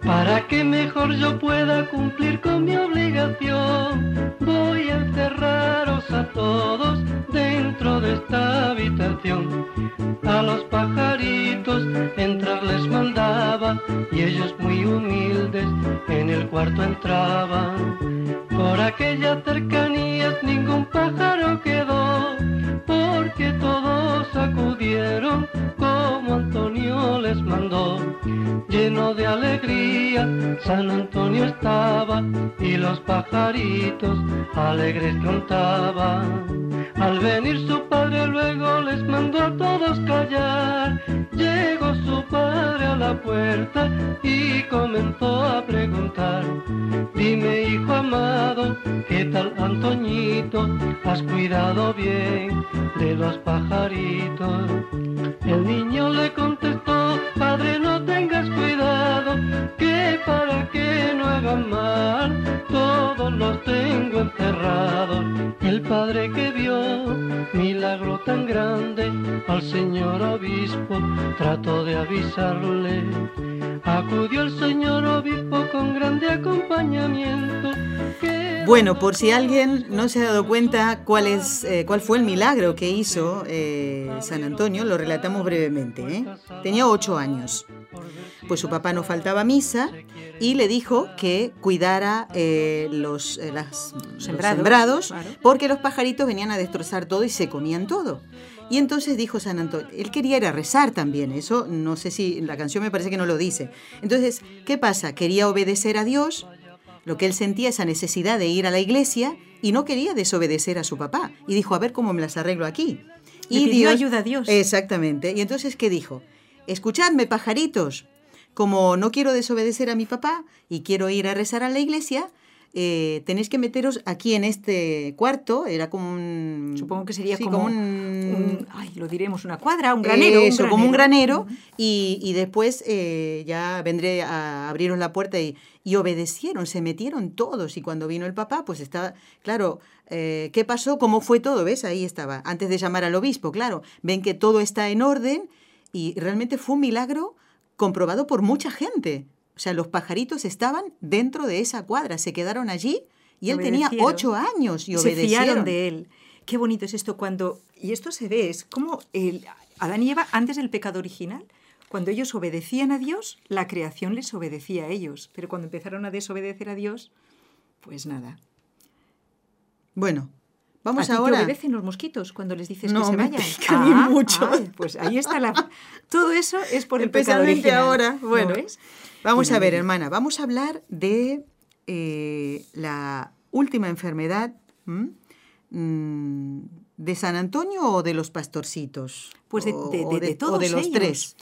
Speaker 6: Para que mejor yo pueda cumplir con mi obligación, voy a encerraros esta habitación. A los pajaritos entrar les mandaba y ellos muy humildes en el cuarto entraban. Por aquellas cercanías ningún pájaro quedó, porque todos acudieron como Antonio les mandó. Lleno de alegría, San Antonio estaba y los pajaritos alegres cantaban. Al venir
Speaker 1: Bueno, por si alguien no se ha dado cuenta cuál, es, eh, cuál fue el milagro que hizo eh, San Antonio, lo relatamos brevemente. ¿eh? Tenía ocho años. Pues su papá no faltaba a misa y le dijo que cuidara eh, los, las- los
Speaker 2: sembrados,
Speaker 1: sembrados,
Speaker 2: claro.
Speaker 1: porque los pajaritos venían a destrozar todo y se comían todo. Y entonces dijo San Antonio, él quería ir a rezar también, eso no sé si la canción me parece que no lo dice. Entonces, ¿qué pasa? Quería obedecer a Dios, lo que él sentía esa necesidad de ir a la iglesia y no quería desobedecer a su papá. Y dijo, a ver cómo me las arreglo aquí.
Speaker 2: Le
Speaker 1: y
Speaker 2: ayuda a Dios.
Speaker 1: Exactamente. Y entonces, ¿qué dijo? Escuchadme, pajaritos. Como no quiero desobedecer a mi papá y quiero ir a rezar a la iglesia, eh, tenéis que meteros aquí en este cuarto. Era como un...
Speaker 2: Supongo que sería
Speaker 1: sí,
Speaker 2: como,
Speaker 1: un...
Speaker 2: un- ay, lo diremos, una cuadra, un granero.
Speaker 1: Eso, como un granero. Y, y después eh, ya vendré a abriros la puerta y, y obedecieron, se metieron todos. Y cuando vino el papá, pues estaba, claro, eh, ¿qué pasó? ¿Cómo fue todo? ¿Ves? Ahí estaba, antes de llamar al obispo, claro. Ven que todo está en orden y realmente fue un milagro comprobado por mucha gente. O sea, los pajaritos estaban dentro de esa cuadra, se quedaron allí y él tenía ocho años y
Speaker 2: se
Speaker 1: obedecieron.
Speaker 2: fiaron de él. Qué bonito es esto cuando, y esto se ve, es como el, Adán y Eva antes del pecado original, cuando ellos obedecían a Dios, la creación les obedecía a ellos, pero cuando empezaron a desobedecer a Dios, pues nada.
Speaker 1: Bueno,
Speaker 2: ¿A
Speaker 1: vamos
Speaker 2: ti te
Speaker 1: ahora.
Speaker 2: obedecen los mosquitos cuando les dices
Speaker 1: No,
Speaker 2: que se
Speaker 1: me
Speaker 2: vayan? <laughs>
Speaker 1: pican y mucho.
Speaker 2: pues ahí está la... Todo eso es por el pecado original.
Speaker 1: ahora.
Speaker 2: ¿No
Speaker 1: Bueno,
Speaker 2: ves?
Speaker 1: Vamos a ver, hermana, vamos a hablar de eh, la última enfermedad ¿m? Mm, de San Antonio o de los pastorcitos.
Speaker 2: Pues de- de- de- de
Speaker 1: o
Speaker 2: todos
Speaker 1: de los
Speaker 2: ellos.
Speaker 1: tres.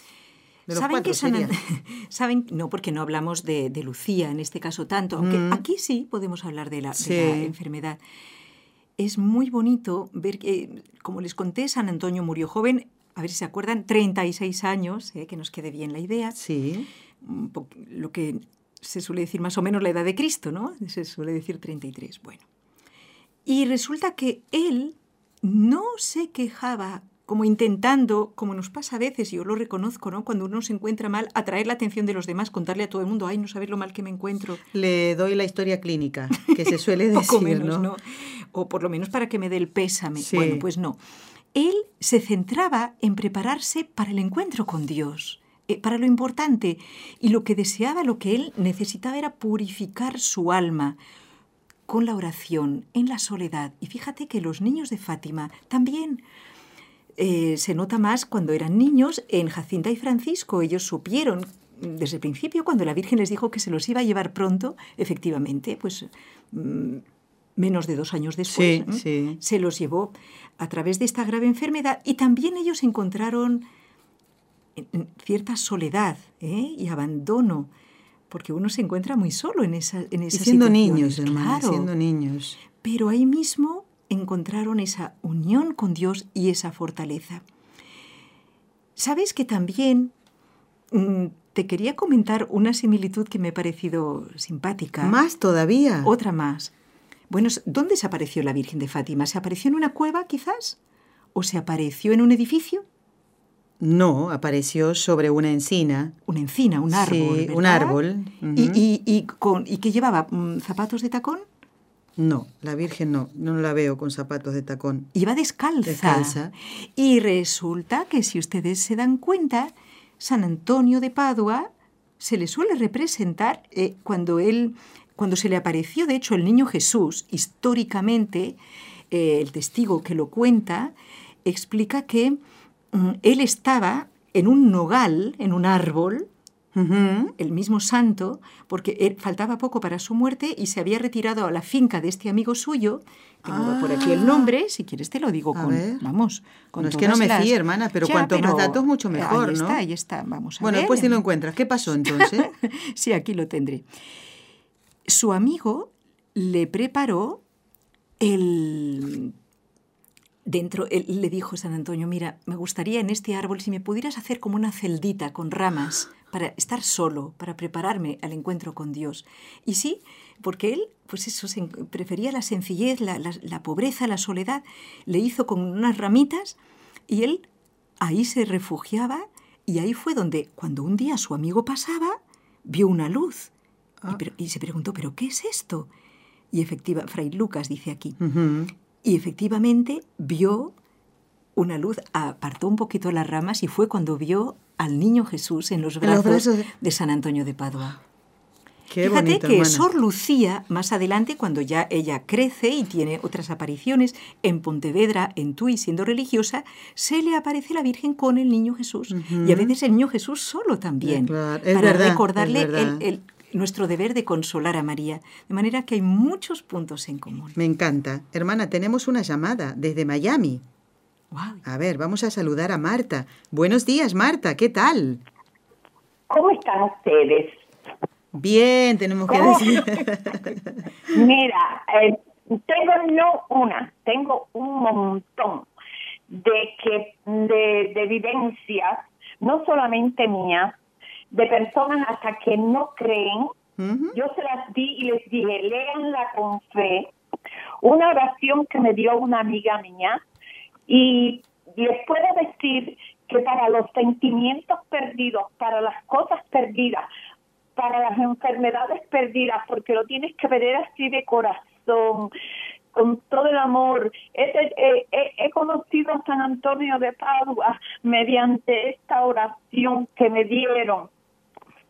Speaker 2: ¿Saben que San <laughs> ¿Saben? No, porque no hablamos de, de Lucía en este caso tanto, aunque
Speaker 1: Mm.
Speaker 2: aquí sí podemos hablar de la, de
Speaker 1: Sí.
Speaker 2: la enfermedad. Es muy bonito ver que, como les conté, San Antonio murió joven, a ver si se acuerdan, 36 años, eh, que nos quede bien la idea,
Speaker 1: Sí,
Speaker 2: lo que se suele decir más o menos la edad de Cristo, ¿no? Se suele decir 33. Bueno. Y resulta que él no se quejaba como intentando, como nos pasa a veces, y yo lo reconozco, ¿no? Cuando uno se encuentra mal, atraer la atención de los demás, contarle a todo el mundo, ay, no sabes lo mal que me encuentro.
Speaker 1: le doy la historia clínica, que se <laughs> suele decir,
Speaker 2: Poco menos,
Speaker 1: ¿no?
Speaker 2: ¿no? O por lo menos para que me dé el pésame.
Speaker 1: Sí.
Speaker 2: Bueno, pues no. Él se centraba en prepararse para el encuentro con Dios, eh, para lo importante. Y lo que deseaba, lo que él necesitaba era purificar su alma con la oración, en la soledad. Y fíjate que los niños de Fátima también eh, se nota más cuando eran niños en Jacinta y Francisco. Ellos supieron desde el principio, cuando la Virgen les dijo que se los iba a llevar pronto, efectivamente, pues mm, menos de dos años después,
Speaker 1: Sí,
Speaker 2: ¿eh?
Speaker 1: sí.
Speaker 2: se los llevó a través de esta grave enfermedad y también ellos encontraron en- en cierta soledad ¿eh? y abandono, porque uno se encuentra muy solo en esa en
Speaker 1: Y
Speaker 2: esas
Speaker 1: siendo
Speaker 2: situaciones,
Speaker 1: niños, hermana,
Speaker 2: claro.
Speaker 1: siendo niños.
Speaker 2: Pero ahí mismo encontraron esa unión con Dios y esa fortaleza. Sabes que también mm, te quería comentar una similitud que me ha parecido simpática.
Speaker 1: Más todavía.
Speaker 2: Otra más. Bueno, ¿dónde se apareció la Virgen de Fátima? ¿Se apareció en una cueva, quizás? ¿O se apareció en un edificio?
Speaker 1: No, apareció sobre una encina.
Speaker 2: Una encina, un árbol.
Speaker 1: Sí, un árbol.
Speaker 2: ¿Y, y, y con, ¿Y qué llevaba? Mm, ¿Zapatos de tacón?
Speaker 1: No, la Virgen no, no la veo con zapatos de tacón.
Speaker 2: Iba descalza.
Speaker 1: Descalza.
Speaker 2: Y resulta que si ustedes se dan cuenta, San Antonio de Padua se le suele representar eh, cuando él, cuando se le apareció, de hecho, el niño Jesús, históricamente, eh, el testigo que lo cuenta, explica que él estaba en un nogal, en un árbol, el mismo santo, porque él- faltaba poco para su muerte y se había retirado a la finca de este amigo suyo. Tengo por aquí el nombre, si quieres te lo digo
Speaker 1: A
Speaker 2: con,
Speaker 1: ver.
Speaker 2: vamos, con
Speaker 1: No, es que no me
Speaker 2: las-
Speaker 1: fíe, hermana, pero
Speaker 2: Ya,
Speaker 1: cuantos más datos, mucho mejor,
Speaker 2: ahí
Speaker 1: ¿no?
Speaker 2: está, ahí está, vamos a
Speaker 1: Bueno,
Speaker 2: ver.
Speaker 1: después si lo encuentras. ¿Qué pasó entonces? <laughs>
Speaker 2: sí, aquí lo tendré. Su amigo le preparó el... Dentro, él le dijo San Antonio, mira, me gustaría en este árbol si me pudieras hacer como una celdita con ramas para estar solo, para prepararme al encuentro con Dios. Y sí, porque él, pues eso, prefería la sencillez, la, la- la pobreza, la soledad, le hizo con unas ramitas y él ahí se refugiaba y ahí fue donde, cuando un día su amigo pasaba, vio una luz y, y se preguntó, ¿pero qué es esto? Y efectiva, Fray Lucas dice aquí. Y efectivamente vio una luz, apartó un poquito las ramas y fue cuando vio al niño Jesús en los brazos,
Speaker 1: de-
Speaker 2: de San Antonio de Padua.
Speaker 1: Qué
Speaker 2: Fíjate
Speaker 1: bonito,
Speaker 2: que
Speaker 1: hermana.
Speaker 2: Sor Lucía, más adelante, cuando ya ella crece y tiene otras apariciones en Pontevedra, en Tui, siendo religiosa, se le aparece la Virgen con el niño Jesús. Y a veces el niño Jesús solo también.
Speaker 1: Claro, es
Speaker 2: para
Speaker 1: verdad,
Speaker 2: recordarle el- nuestro deber de consolar a María. De manera que hay muchos puntos en común.
Speaker 1: Me encanta. Hermana, tenemos una llamada desde Miami. A ver, vamos a saludar a Marta. Buenos días, Marta, ¿qué tal?
Speaker 7: ¿Cómo están ustedes?
Speaker 1: Bien, tenemos que
Speaker 7: ¿Cómo?
Speaker 1: decir. <laughs>
Speaker 7: Mira, eh, tengo no una, tengo un montón de que de, de vivencias, no solamente mías, de personas hasta que no creen. Yo se las di y les dije, léanla con fe. Una oración que me dio una amiga mía y les puedo decir que para los sentimientos perdidos, para las cosas perdidas, para las enfermedades perdidas, porque lo tienes que ver así de corazón, con todo el amor. He- he- he conocido a San Antonio de Padua mediante esta oración que me dieron.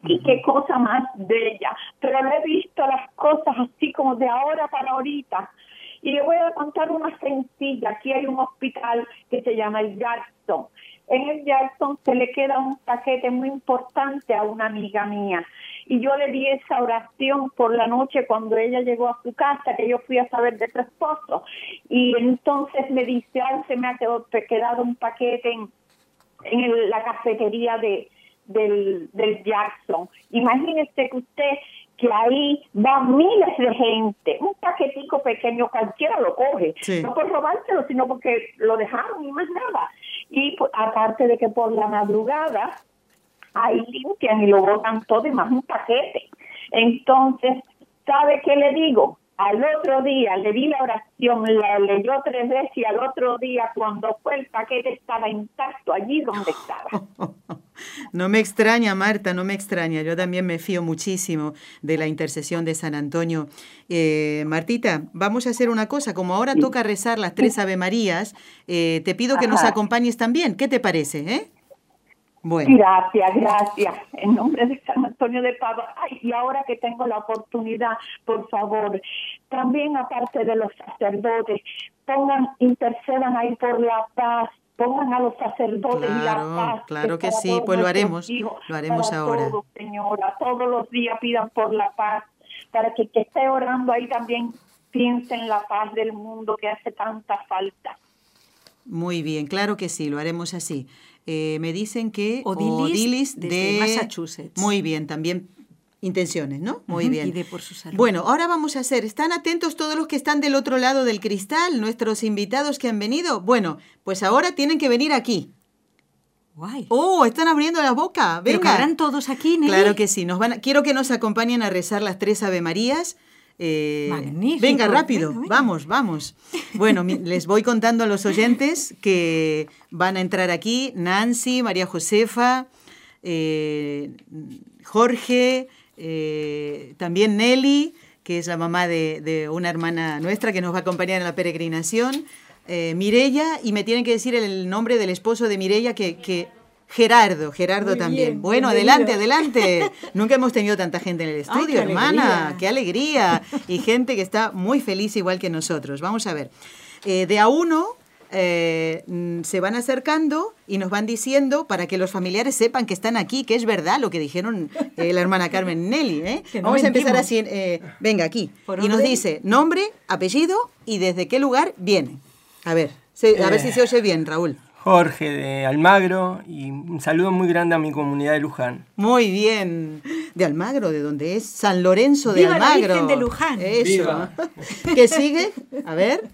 Speaker 7: Y qué cosa más bella. Pero no he visto las cosas así como de ahora para ahorita. Y le voy a contar una sencilla. Aquí hay un hospital que se llama el Jackson. En el Jackson se le queda un paquete muy importante a una amiga mía. Y yo le di esa oración por la noche cuando ella llegó a su casa, que yo fui a saber de su esposo. Y entonces me dice, ay, se me ha quedado, un paquete en, en la cafetería de del, del Jackson. Imagínese que usted que ahí va miles de gente, un paquetico pequeño cualquiera lo coge,
Speaker 1: Sí.
Speaker 7: no por robárselo, sino porque lo dejaron y más nada. Y pues, aparte de que por la madrugada ahí limpian y lo botan todo y más un paquete. Entonces, ¿sabe qué le digo? Al otro día le di la oración, la leyó tres veces y al otro día cuando fue el paquete estaba intacto allí donde estaba. <laughs>
Speaker 1: No me extraña, Marta, no me extraña. Yo también me fío muchísimo de la intercesión de San Antonio. Eh, Martita, vamos a hacer una cosa. Como ahora toca rezar las tres Ave Marías, eh, te pido que nos acompañes también. ¿Qué te parece? Eh? Bueno,
Speaker 7: Gracias, gracias. En nombre de San Antonio de Padua. Ay, y ahora que tengo la oportunidad, por favor, también aparte de los sacerdotes, pongan, intercedan ahí por la paz. Pongan a los sacerdotes y la
Speaker 1: Claro,
Speaker 7: paz.
Speaker 1: claro que sí, pues lo haremos,
Speaker 7: hijos,
Speaker 1: lo haremos
Speaker 7: para
Speaker 1: ahora.
Speaker 7: Todos, señora, todos los días pidan por la paz, para que que esté orando ahí también piense en la paz del mundo que hace tanta falta.
Speaker 1: muy bien, claro que sí, lo haremos así. Eh, me dicen que
Speaker 2: Odilis, desde Massachusetts.
Speaker 1: Muy bien, también intenciones, ¿no? Muy bien.
Speaker 2: y de por su salud.
Speaker 1: Bueno, ahora vamos a hacer, ¿están atentos todos los que están del otro lado del cristal, nuestros invitados que han venido? Bueno, pues ahora tienen que venir aquí.
Speaker 2: Guay.
Speaker 1: Oh, están abriendo la boca. Venga.
Speaker 2: todos aquí, Nelly.
Speaker 1: Claro que sí. Nos van a- quiero que nos acompañen a rezar las tres Ave Marías. Eh,
Speaker 2: Magnífico.
Speaker 1: venga, rápido,
Speaker 2: Venga, venga.
Speaker 1: vamos, vamos. Bueno, les voy contando a los oyentes que van a entrar aquí Nancy, María Josefa, eh, Jorge, eh, también Nelly, que es la mamá de, de una hermana nuestra que nos va a acompañar en la peregrinación, eh, Mirella, y me tienen que decir el nombre del esposo de Mirella, que, que Gerardo, Gerardo
Speaker 2: Muy
Speaker 1: también.
Speaker 2: bien,
Speaker 1: bueno,
Speaker 2: bienvenido.
Speaker 1: adelante, adelante. Nunca hemos tenido tanta gente en el estudio,
Speaker 2: qué
Speaker 1: hermana.
Speaker 2: alegría.
Speaker 1: Qué alegría. Y gente que está muy feliz igual que nosotros. Vamos a ver. Eh, de a uno eh, se van acercando y nos van diciendo para que los familiares sepan que están aquí, que es verdad lo que dijeron eh, la hermana <laughs> Carmen Nelly. ¿eh?
Speaker 2: No
Speaker 1: Vamos a empezar así. eh, venga, aquí.
Speaker 2: Por
Speaker 1: Y nos dice nombre, apellido y desde qué lugar viene. A ver, se- a ver si se oye bien, Raúl.
Speaker 8: Jorge de Almagro y un saludo muy grande a mi comunidad de Luján.
Speaker 1: Muy bien. De Almagro, ¿de dónde es? San Lorenzo de
Speaker 2: ¡Viva la
Speaker 1: Almagro.
Speaker 2: Virgen de Luján!
Speaker 1: Eso.
Speaker 8: ¡Viva!
Speaker 1: ¿Qué sigue? A ver.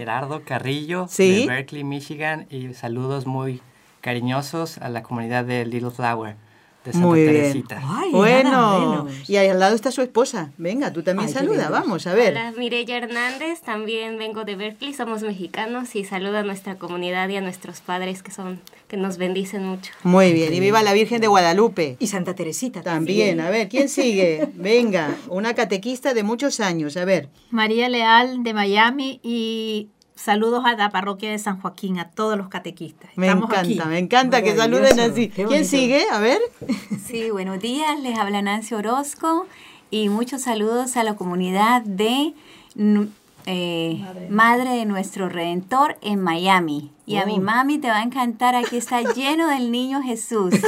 Speaker 9: Gerardo Carrillo
Speaker 1: Sí.
Speaker 9: de Berkeley, Michigan y saludos muy cariñosos a la comunidad de Little Flower de Santa
Speaker 1: Muy bien.
Speaker 9: Teresita.
Speaker 2: Ay, nada
Speaker 1: bueno, y ahí al lado está su esposa. Venga, tú también
Speaker 2: Ay,
Speaker 1: saluda, vamos, a ver.
Speaker 10: Hola, Mireya Hernández, también vengo de Berkeley, somos mexicanos y saludo a nuestra comunidad y a nuestros padres que son que nos bendicen mucho.
Speaker 1: Muy bien, y viva la Virgen de Guadalupe.
Speaker 2: Y Santa Teresita
Speaker 1: También, a ver, ¿quién sigue? Venga, una catequista de muchos años, a ver.
Speaker 11: María Leal de Miami y saludos a la parroquia de San Joaquín, a todos los catequistas.
Speaker 1: Me
Speaker 11: Estamos
Speaker 1: encanta,
Speaker 11: aquí.
Speaker 1: me encanta que saluden así. ¿Quién sigue? A ver.
Speaker 12: Sí, buenos días, les habla Nancy Orozco y muchos saludos a la comunidad de eh, Madre de Nuestro Redentor en Miami. Y a mi
Speaker 1: Oh.
Speaker 12: mami te va a encantar, aquí está <laughs> lleno del niño Jesús. <laughs>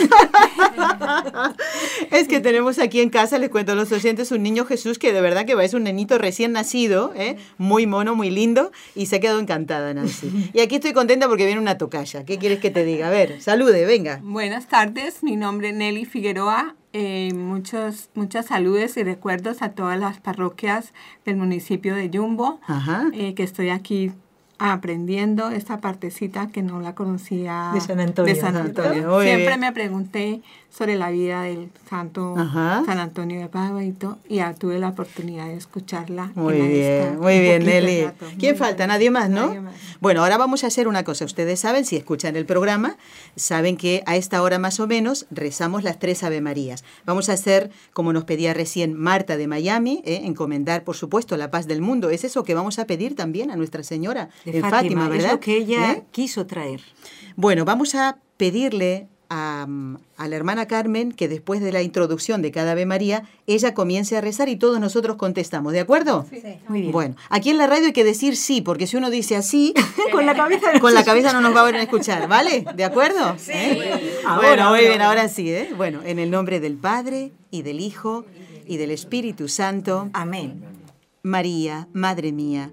Speaker 1: Es que tenemos aquí en casa, les cuento a los oyentes, un niño Jesús que de verdad que va, es un nenito recién nacido, ¿eh? muy mono, muy lindo, y se ha quedado encantada, Nancy. Y aquí estoy contenta porque viene una tocaya. ¿Qué quieres que te diga? A ver, salude, venga.
Speaker 13: Buenas tardes, mi nombre es Nelly Figueroa. Eh, muchos, muchas saludos y recuerdos a todas las parroquias del municipio de Yumbo,
Speaker 1: Ajá.
Speaker 13: eh, que estoy aquí aprendiendo esta partecita que no la conocía
Speaker 2: De San Antonio.
Speaker 13: de San Antonio. Siempre me pregunté sobre la vida del santo
Speaker 1: Ajá.
Speaker 13: San Antonio de Padua y, y ya tuve la oportunidad de escucharla.
Speaker 1: Muy
Speaker 13: en
Speaker 1: bien, muy bien, Nelly.
Speaker 13: rato.
Speaker 1: ¿Quién
Speaker 13: Muy
Speaker 1: falta?
Speaker 13: bien.
Speaker 1: Nadie más, ¿no?
Speaker 13: Nadie más.
Speaker 1: Bueno, ahora vamos a hacer una cosa. Ustedes saben, si escuchan el programa, saben que a esta hora más o menos rezamos las tres Ave Marías. Vamos a hacer, como nos pedía recién Marta de Miami, ¿eh? encomendar, por supuesto, la paz del mundo. Es eso que vamos a pedir también a Nuestra Señora
Speaker 2: de
Speaker 1: en Fátima, ¿verdad?
Speaker 2: Es lo que ella
Speaker 1: ¿Eh?
Speaker 2: quiso traer.
Speaker 1: Bueno, vamos a pedirle a, a la hermana Carmen que después de la introducción de cada Ave María, ella comience a rezar y todos nosotros contestamos, ¿de acuerdo?
Speaker 2: Muy bien.
Speaker 1: Bueno, aquí en la radio hay que decir sí, porque si uno dice así,
Speaker 2: Con la cabeza
Speaker 1: con la cabeza no nos va a ver escuchar, ¿vale? ¿De acuerdo? Sí. bueno, muy bien, ahora sí, ¿eh? Bueno, en el nombre del Padre y del Hijo y del Espíritu Santo.
Speaker 2: Amén.
Speaker 1: María, Madre mía,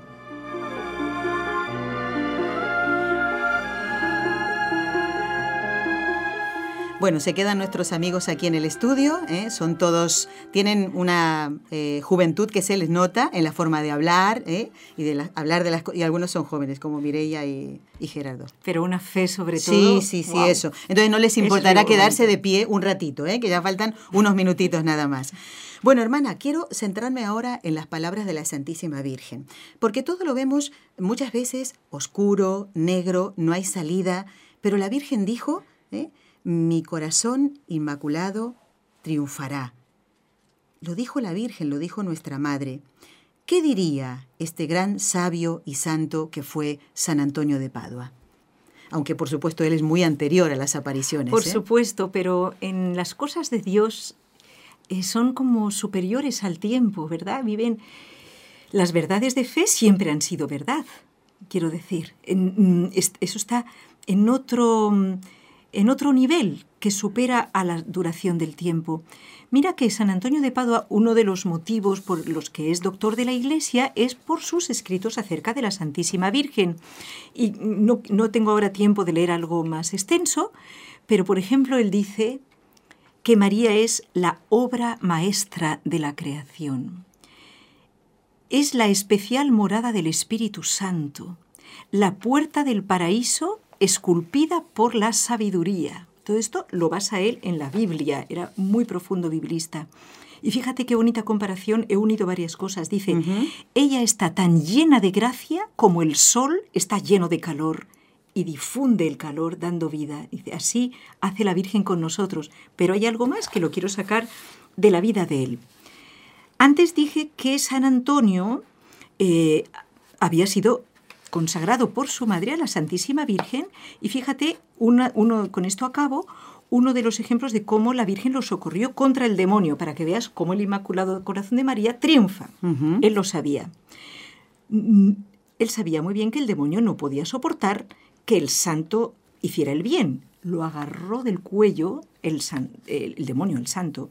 Speaker 1: Bueno, se quedan nuestros amigos aquí en el estudio, ¿eh? son todos, tienen una eh, juventud que se les nota en la forma de hablar ¿eh? y de la- hablar de las y algunos son jóvenes como Mireia y, y Gerardo.
Speaker 2: Pero una fe sobre todo.
Speaker 1: Sí, sí, sí, eso. Entonces no les importará quedarse de pie un ratito, ¿eh? que ya faltan unos minutitos nada más. Bueno, hermana, quiero centrarme ahora en las palabras de la Santísima Virgen, porque todo lo vemos muchas veces oscuro, negro, no hay salida, pero la Virgen dijo, ¿eh? Mi corazón inmaculado triunfará. Lo dijo la Virgen, lo dijo nuestra Madre. ¿Qué diría este gran sabio y santo que fue San Antonio de Padua? Aunque por supuesto él es muy anterior a las apariciones.
Speaker 2: Por
Speaker 1: ¿eh?
Speaker 2: supuesto, pero en las cosas de Dios eh, son como superiores al tiempo, ¿verdad? Viven. Las verdades de fe siempre han sido verdad, quiero decir. En- mm, es- eso está en otro, mm, en otro nivel que supera a la duración del tiempo. Mira que San Antonio de Padua, uno de los motivos por los que es doctor de la Iglesia es por sus escritos acerca de la Santísima Virgen. Y no, no tengo ahora tiempo de leer algo más extenso, pero por ejemplo él dice que María es la obra maestra de la creación. Es la especial morada del Espíritu Santo, la puerta del paraíso esculpida por la sabiduría. Todo esto lo basa él en la Biblia, era muy profundo biblista. Y fíjate qué bonita comparación, he unido varias cosas. Dice, ella está tan llena de gracia como el sol está lleno de calor y difunde el calor dando vida. Dice, así hace la Virgen con nosotros. Pero hay algo más que lo quiero sacar de la vida de él. Antes dije que San Antonio eh, había sido consagrado por su madre a la Santísima Virgen y fíjate, una- uno, con esto acabo, uno de los ejemplos de cómo la Virgen lo socorrió contra el demonio, para que veas cómo el Inmaculado Corazón de María triunfa. Él lo sabía. Él sabía muy bien que el demonio no podía soportar que el santo hiciera el bien. Lo agarró del cuello el, san- el- el demonio, el santo,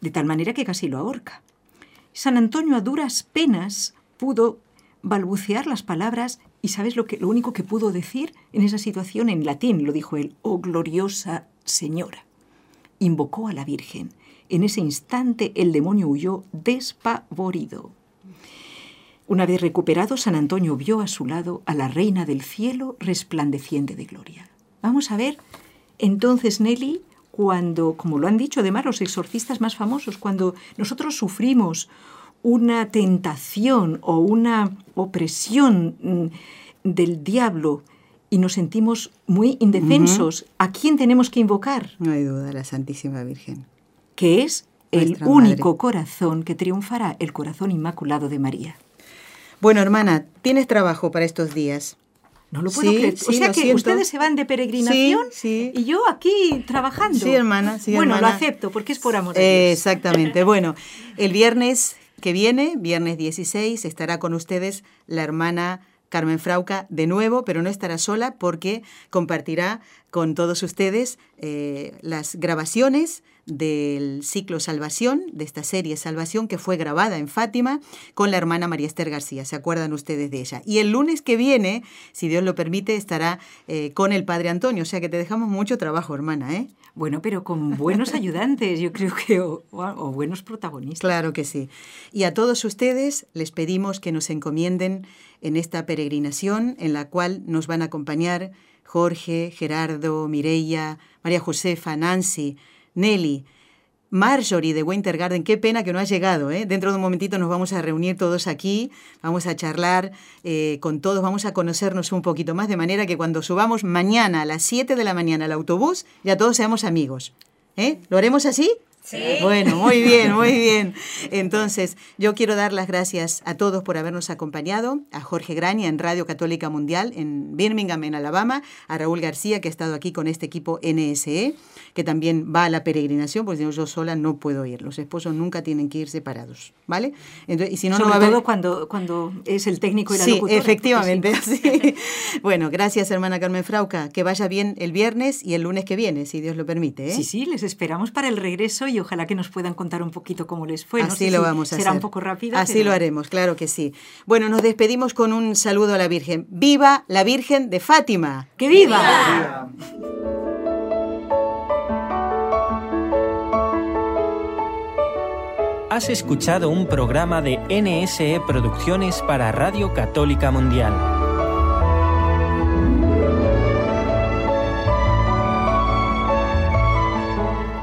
Speaker 2: de tal manera que casi lo ahorca. San Antonio a duras penas pudo balbucear las palabras y sabes lo que lo único que pudo decir en esa situación en latín lo dijo él, oh gloriosa señora. Invocó a la Virgen. En ese instante el demonio huyó despavorido. Una vez recuperado, San Antonio vio a su lado a la reina del cielo resplandeciente de gloria. Vamos a ver entonces, Nelly, cuando, como lo han dicho además los exorcistas más famosos, cuando nosotros sufrimos una tentación o una opresión mm, del diablo y nos sentimos muy indefensos, ¿a quién tenemos que invocar?
Speaker 1: No hay duda, la Santísima Virgen.
Speaker 2: Que es el único
Speaker 1: Madre.
Speaker 2: corazón que triunfará, el corazón inmaculado de María.
Speaker 1: Bueno, hermana, tienes trabajo para estos días.
Speaker 2: No lo puedo
Speaker 1: Sí,
Speaker 2: creer.
Speaker 1: sí,
Speaker 2: o sea que
Speaker 1: siento.
Speaker 2: ustedes se van de peregrinación y yo aquí trabajando.
Speaker 1: Sí, hermana, sí,
Speaker 2: Bueno,
Speaker 1: hermana.
Speaker 2: lo acepto porque es por amor
Speaker 1: Eh. Exactamente. Bueno, el viernes que viene, viernes 16, estará con ustedes la hermana Carmen Frauca de nuevo, pero no estará sola porque compartirá con todos ustedes eh, las grabaciones del ciclo Salvación, de esta serie Salvación que fue grabada en Fátima con la hermana María Esther García. ¿Se acuerdan ustedes de ella? Y el lunes que viene, si Dios lo permite, estará eh, con el Padre Antonio. O sea que te dejamos mucho trabajo, hermana, ¿eh?
Speaker 2: Bueno, pero con buenos <laughs> ayudantes, yo creo que, o, o buenos protagonistas.
Speaker 1: Claro que sí. Y a todos ustedes les pedimos que nos encomienden en esta peregrinación en la cual nos van a acompañar Jorge, Gerardo, Mireia, María Josefa, Nancy, Nelly, Marjorie de Winter Garden, qué pena que no ha llegado. ¿eh? Dentro de un momentito nos vamos a reunir todos aquí, vamos a charlar eh, con todos, vamos a conocernos un poquito más, de manera que cuando subamos mañana a las 7 de la mañana al autobús, ya todos seamos amigos. ¿Eh? ¿Lo haremos así?
Speaker 14: Sí.
Speaker 1: Bueno, muy bien, muy bien. Entonces, yo quiero dar las gracias a todos por habernos acompañado, a Jorge Graña en Radio Católica Mundial en Birmingham, en Alabama, a Raúl García, que ha estado aquí con este equipo NSE, que también va a la peregrinación, porque yo sola no puedo ir. Los esposos nunca tienen que ir separados, ¿vale? Entonces, y si no, no
Speaker 2: Sobre
Speaker 1: va a haber...
Speaker 2: todo cuando, cuando es el técnico y la
Speaker 1: Sí,
Speaker 2: locutora.
Speaker 1: efectivamente.
Speaker 2: no-
Speaker 1: sí. <laughs> Bueno, gracias, hermana Carmen Frauca. Que vaya bien el viernes y el lunes que viene, si Dios lo permite. ¿eh?
Speaker 2: Sí, sí, les esperamos para el regreso y ojalá que nos puedan contar un poquito cómo les fue.
Speaker 1: Así lo vamos a hacer.
Speaker 2: Será un poco rápido.
Speaker 1: Así lo haremos, claro que sí. Bueno, nos despedimos con un saludo a la Virgen. ¡Viva la Virgen de Fátima!
Speaker 2: ¡Que ¡Viva!
Speaker 3: Has escuchado un programa de NSE Producciones para Radio Católica Mundial.